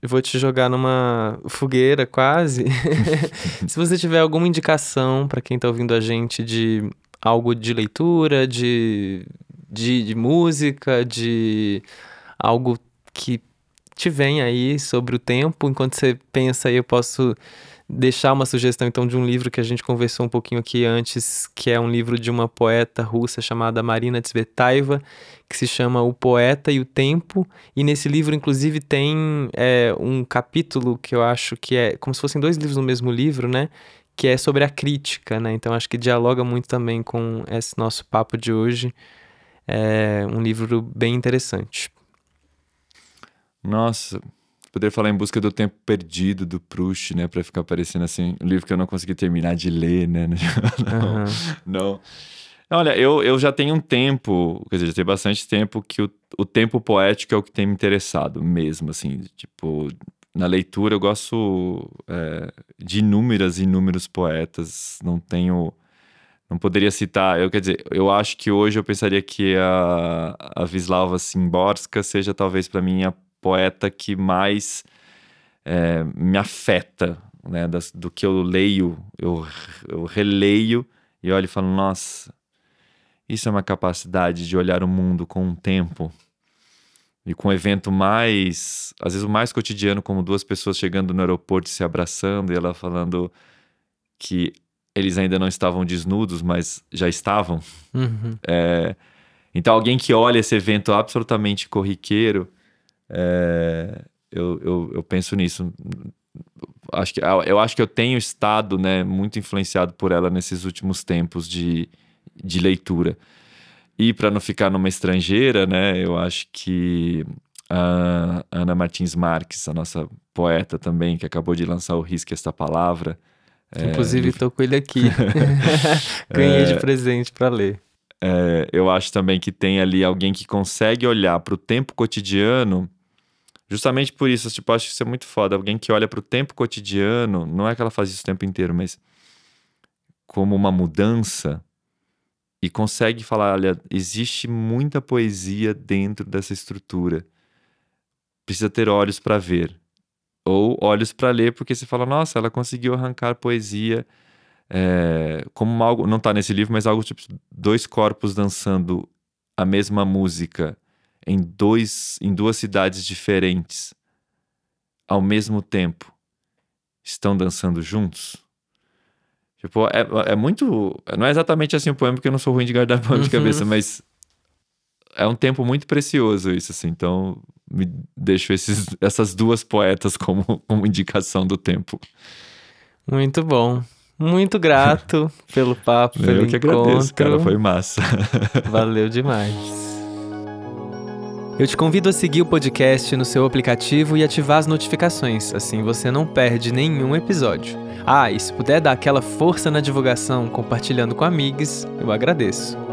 Eu vou te jogar numa fogueira quase. Se você tiver alguma indicação para quem tá ouvindo a gente de algo de leitura, de, de, de música, de algo que te vem aí sobre o tempo, enquanto você pensa aí, eu posso deixar uma sugestão então de um livro que a gente conversou um pouquinho aqui antes, que é um livro de uma poeta russa chamada Marina Tsvetaeva, que se chama O Poeta e o Tempo. E nesse livro, inclusive, tem é, um capítulo que eu acho que é como se fossem dois livros no mesmo livro, né? Que é sobre a crítica, né? Então acho que dialoga muito também com esse nosso papo de hoje. É um livro bem interessante.
Nossa, poder falar em busca do tempo perdido do Proust, né? Pra ficar parecendo assim, um livro que eu não consegui terminar de ler, né? Não,
Aham.
não. Olha, eu, eu já tenho um tempo, quer dizer, já tem bastante tempo que o, o tempo poético é o que tem me interessado mesmo, assim, tipo, na leitura eu gosto é, de inúmeras e inúmeros poetas, não tenho, não poderia citar, eu quer dizer, eu acho que hoje eu pensaria que a, a Wisława Szymborska seja talvez para mim a poeta que mais é, me afeta, né, das- do que eu leio, eu, eu releio e olho e falo, nossa, isso é uma capacidade de olhar o mundo com um tempo e com um evento mais, às vezes o mais cotidiano, como duas pessoas chegando no aeroporto e se abraçando e ela falando que eles ainda não estavam desnudos, mas já estavam.
Uhum.
É, então, alguém que olha esse evento absolutamente corriqueiro, é, eu, eu, eu penso nisso. Acho que, eu acho que eu tenho estado né, muito influenciado por ela nesses últimos tempos de, de leitura. E para não ficar numa estrangeira, né, eu acho que a Ana Martins Marques, a nossa poeta também, que acabou de lançar o Risque Esta Palavra. é,
Inclusive, tô com ele aqui. Ganhei de presente para ler.
É, eu acho também que tem ali alguém que consegue olhar para o tempo cotidiano, justamente por isso, tipo, acho que isso é muito foda. Alguém que olha para o tempo cotidiano, não é que ela faz isso o tempo inteiro, mas como uma mudança e consegue falar: olha, existe muita poesia dentro dessa estrutura. Precisa ter olhos para ver. Ou olhos para ler, porque você fala: nossa, ela conseguiu arrancar poesia é, como algo, não tá nesse livro, mas algo tipo dois corpos dançando a mesma música em, dois, em duas cidades diferentes ao mesmo tempo estão dançando juntos? Tipo, é, é muito. Não é exatamente assim o poema, porque eu não sou ruim de guardar poema de
Uhum.
cabeça, mas é um tempo muito precioso isso, assim. Então, me deixo esses, essas duas poetas como, como indicação do tempo.
Muito bom. Muito grato pelo papo, pelo
eu que
encontro.
agradeço, cara, foi massa.
Valeu demais. Eu te convido a seguir o podcast no seu aplicativo e ativar as notificações, assim você não perde nenhum episódio. Ah, e se puder dar aquela força na divulgação compartilhando com amigos, eu agradeço.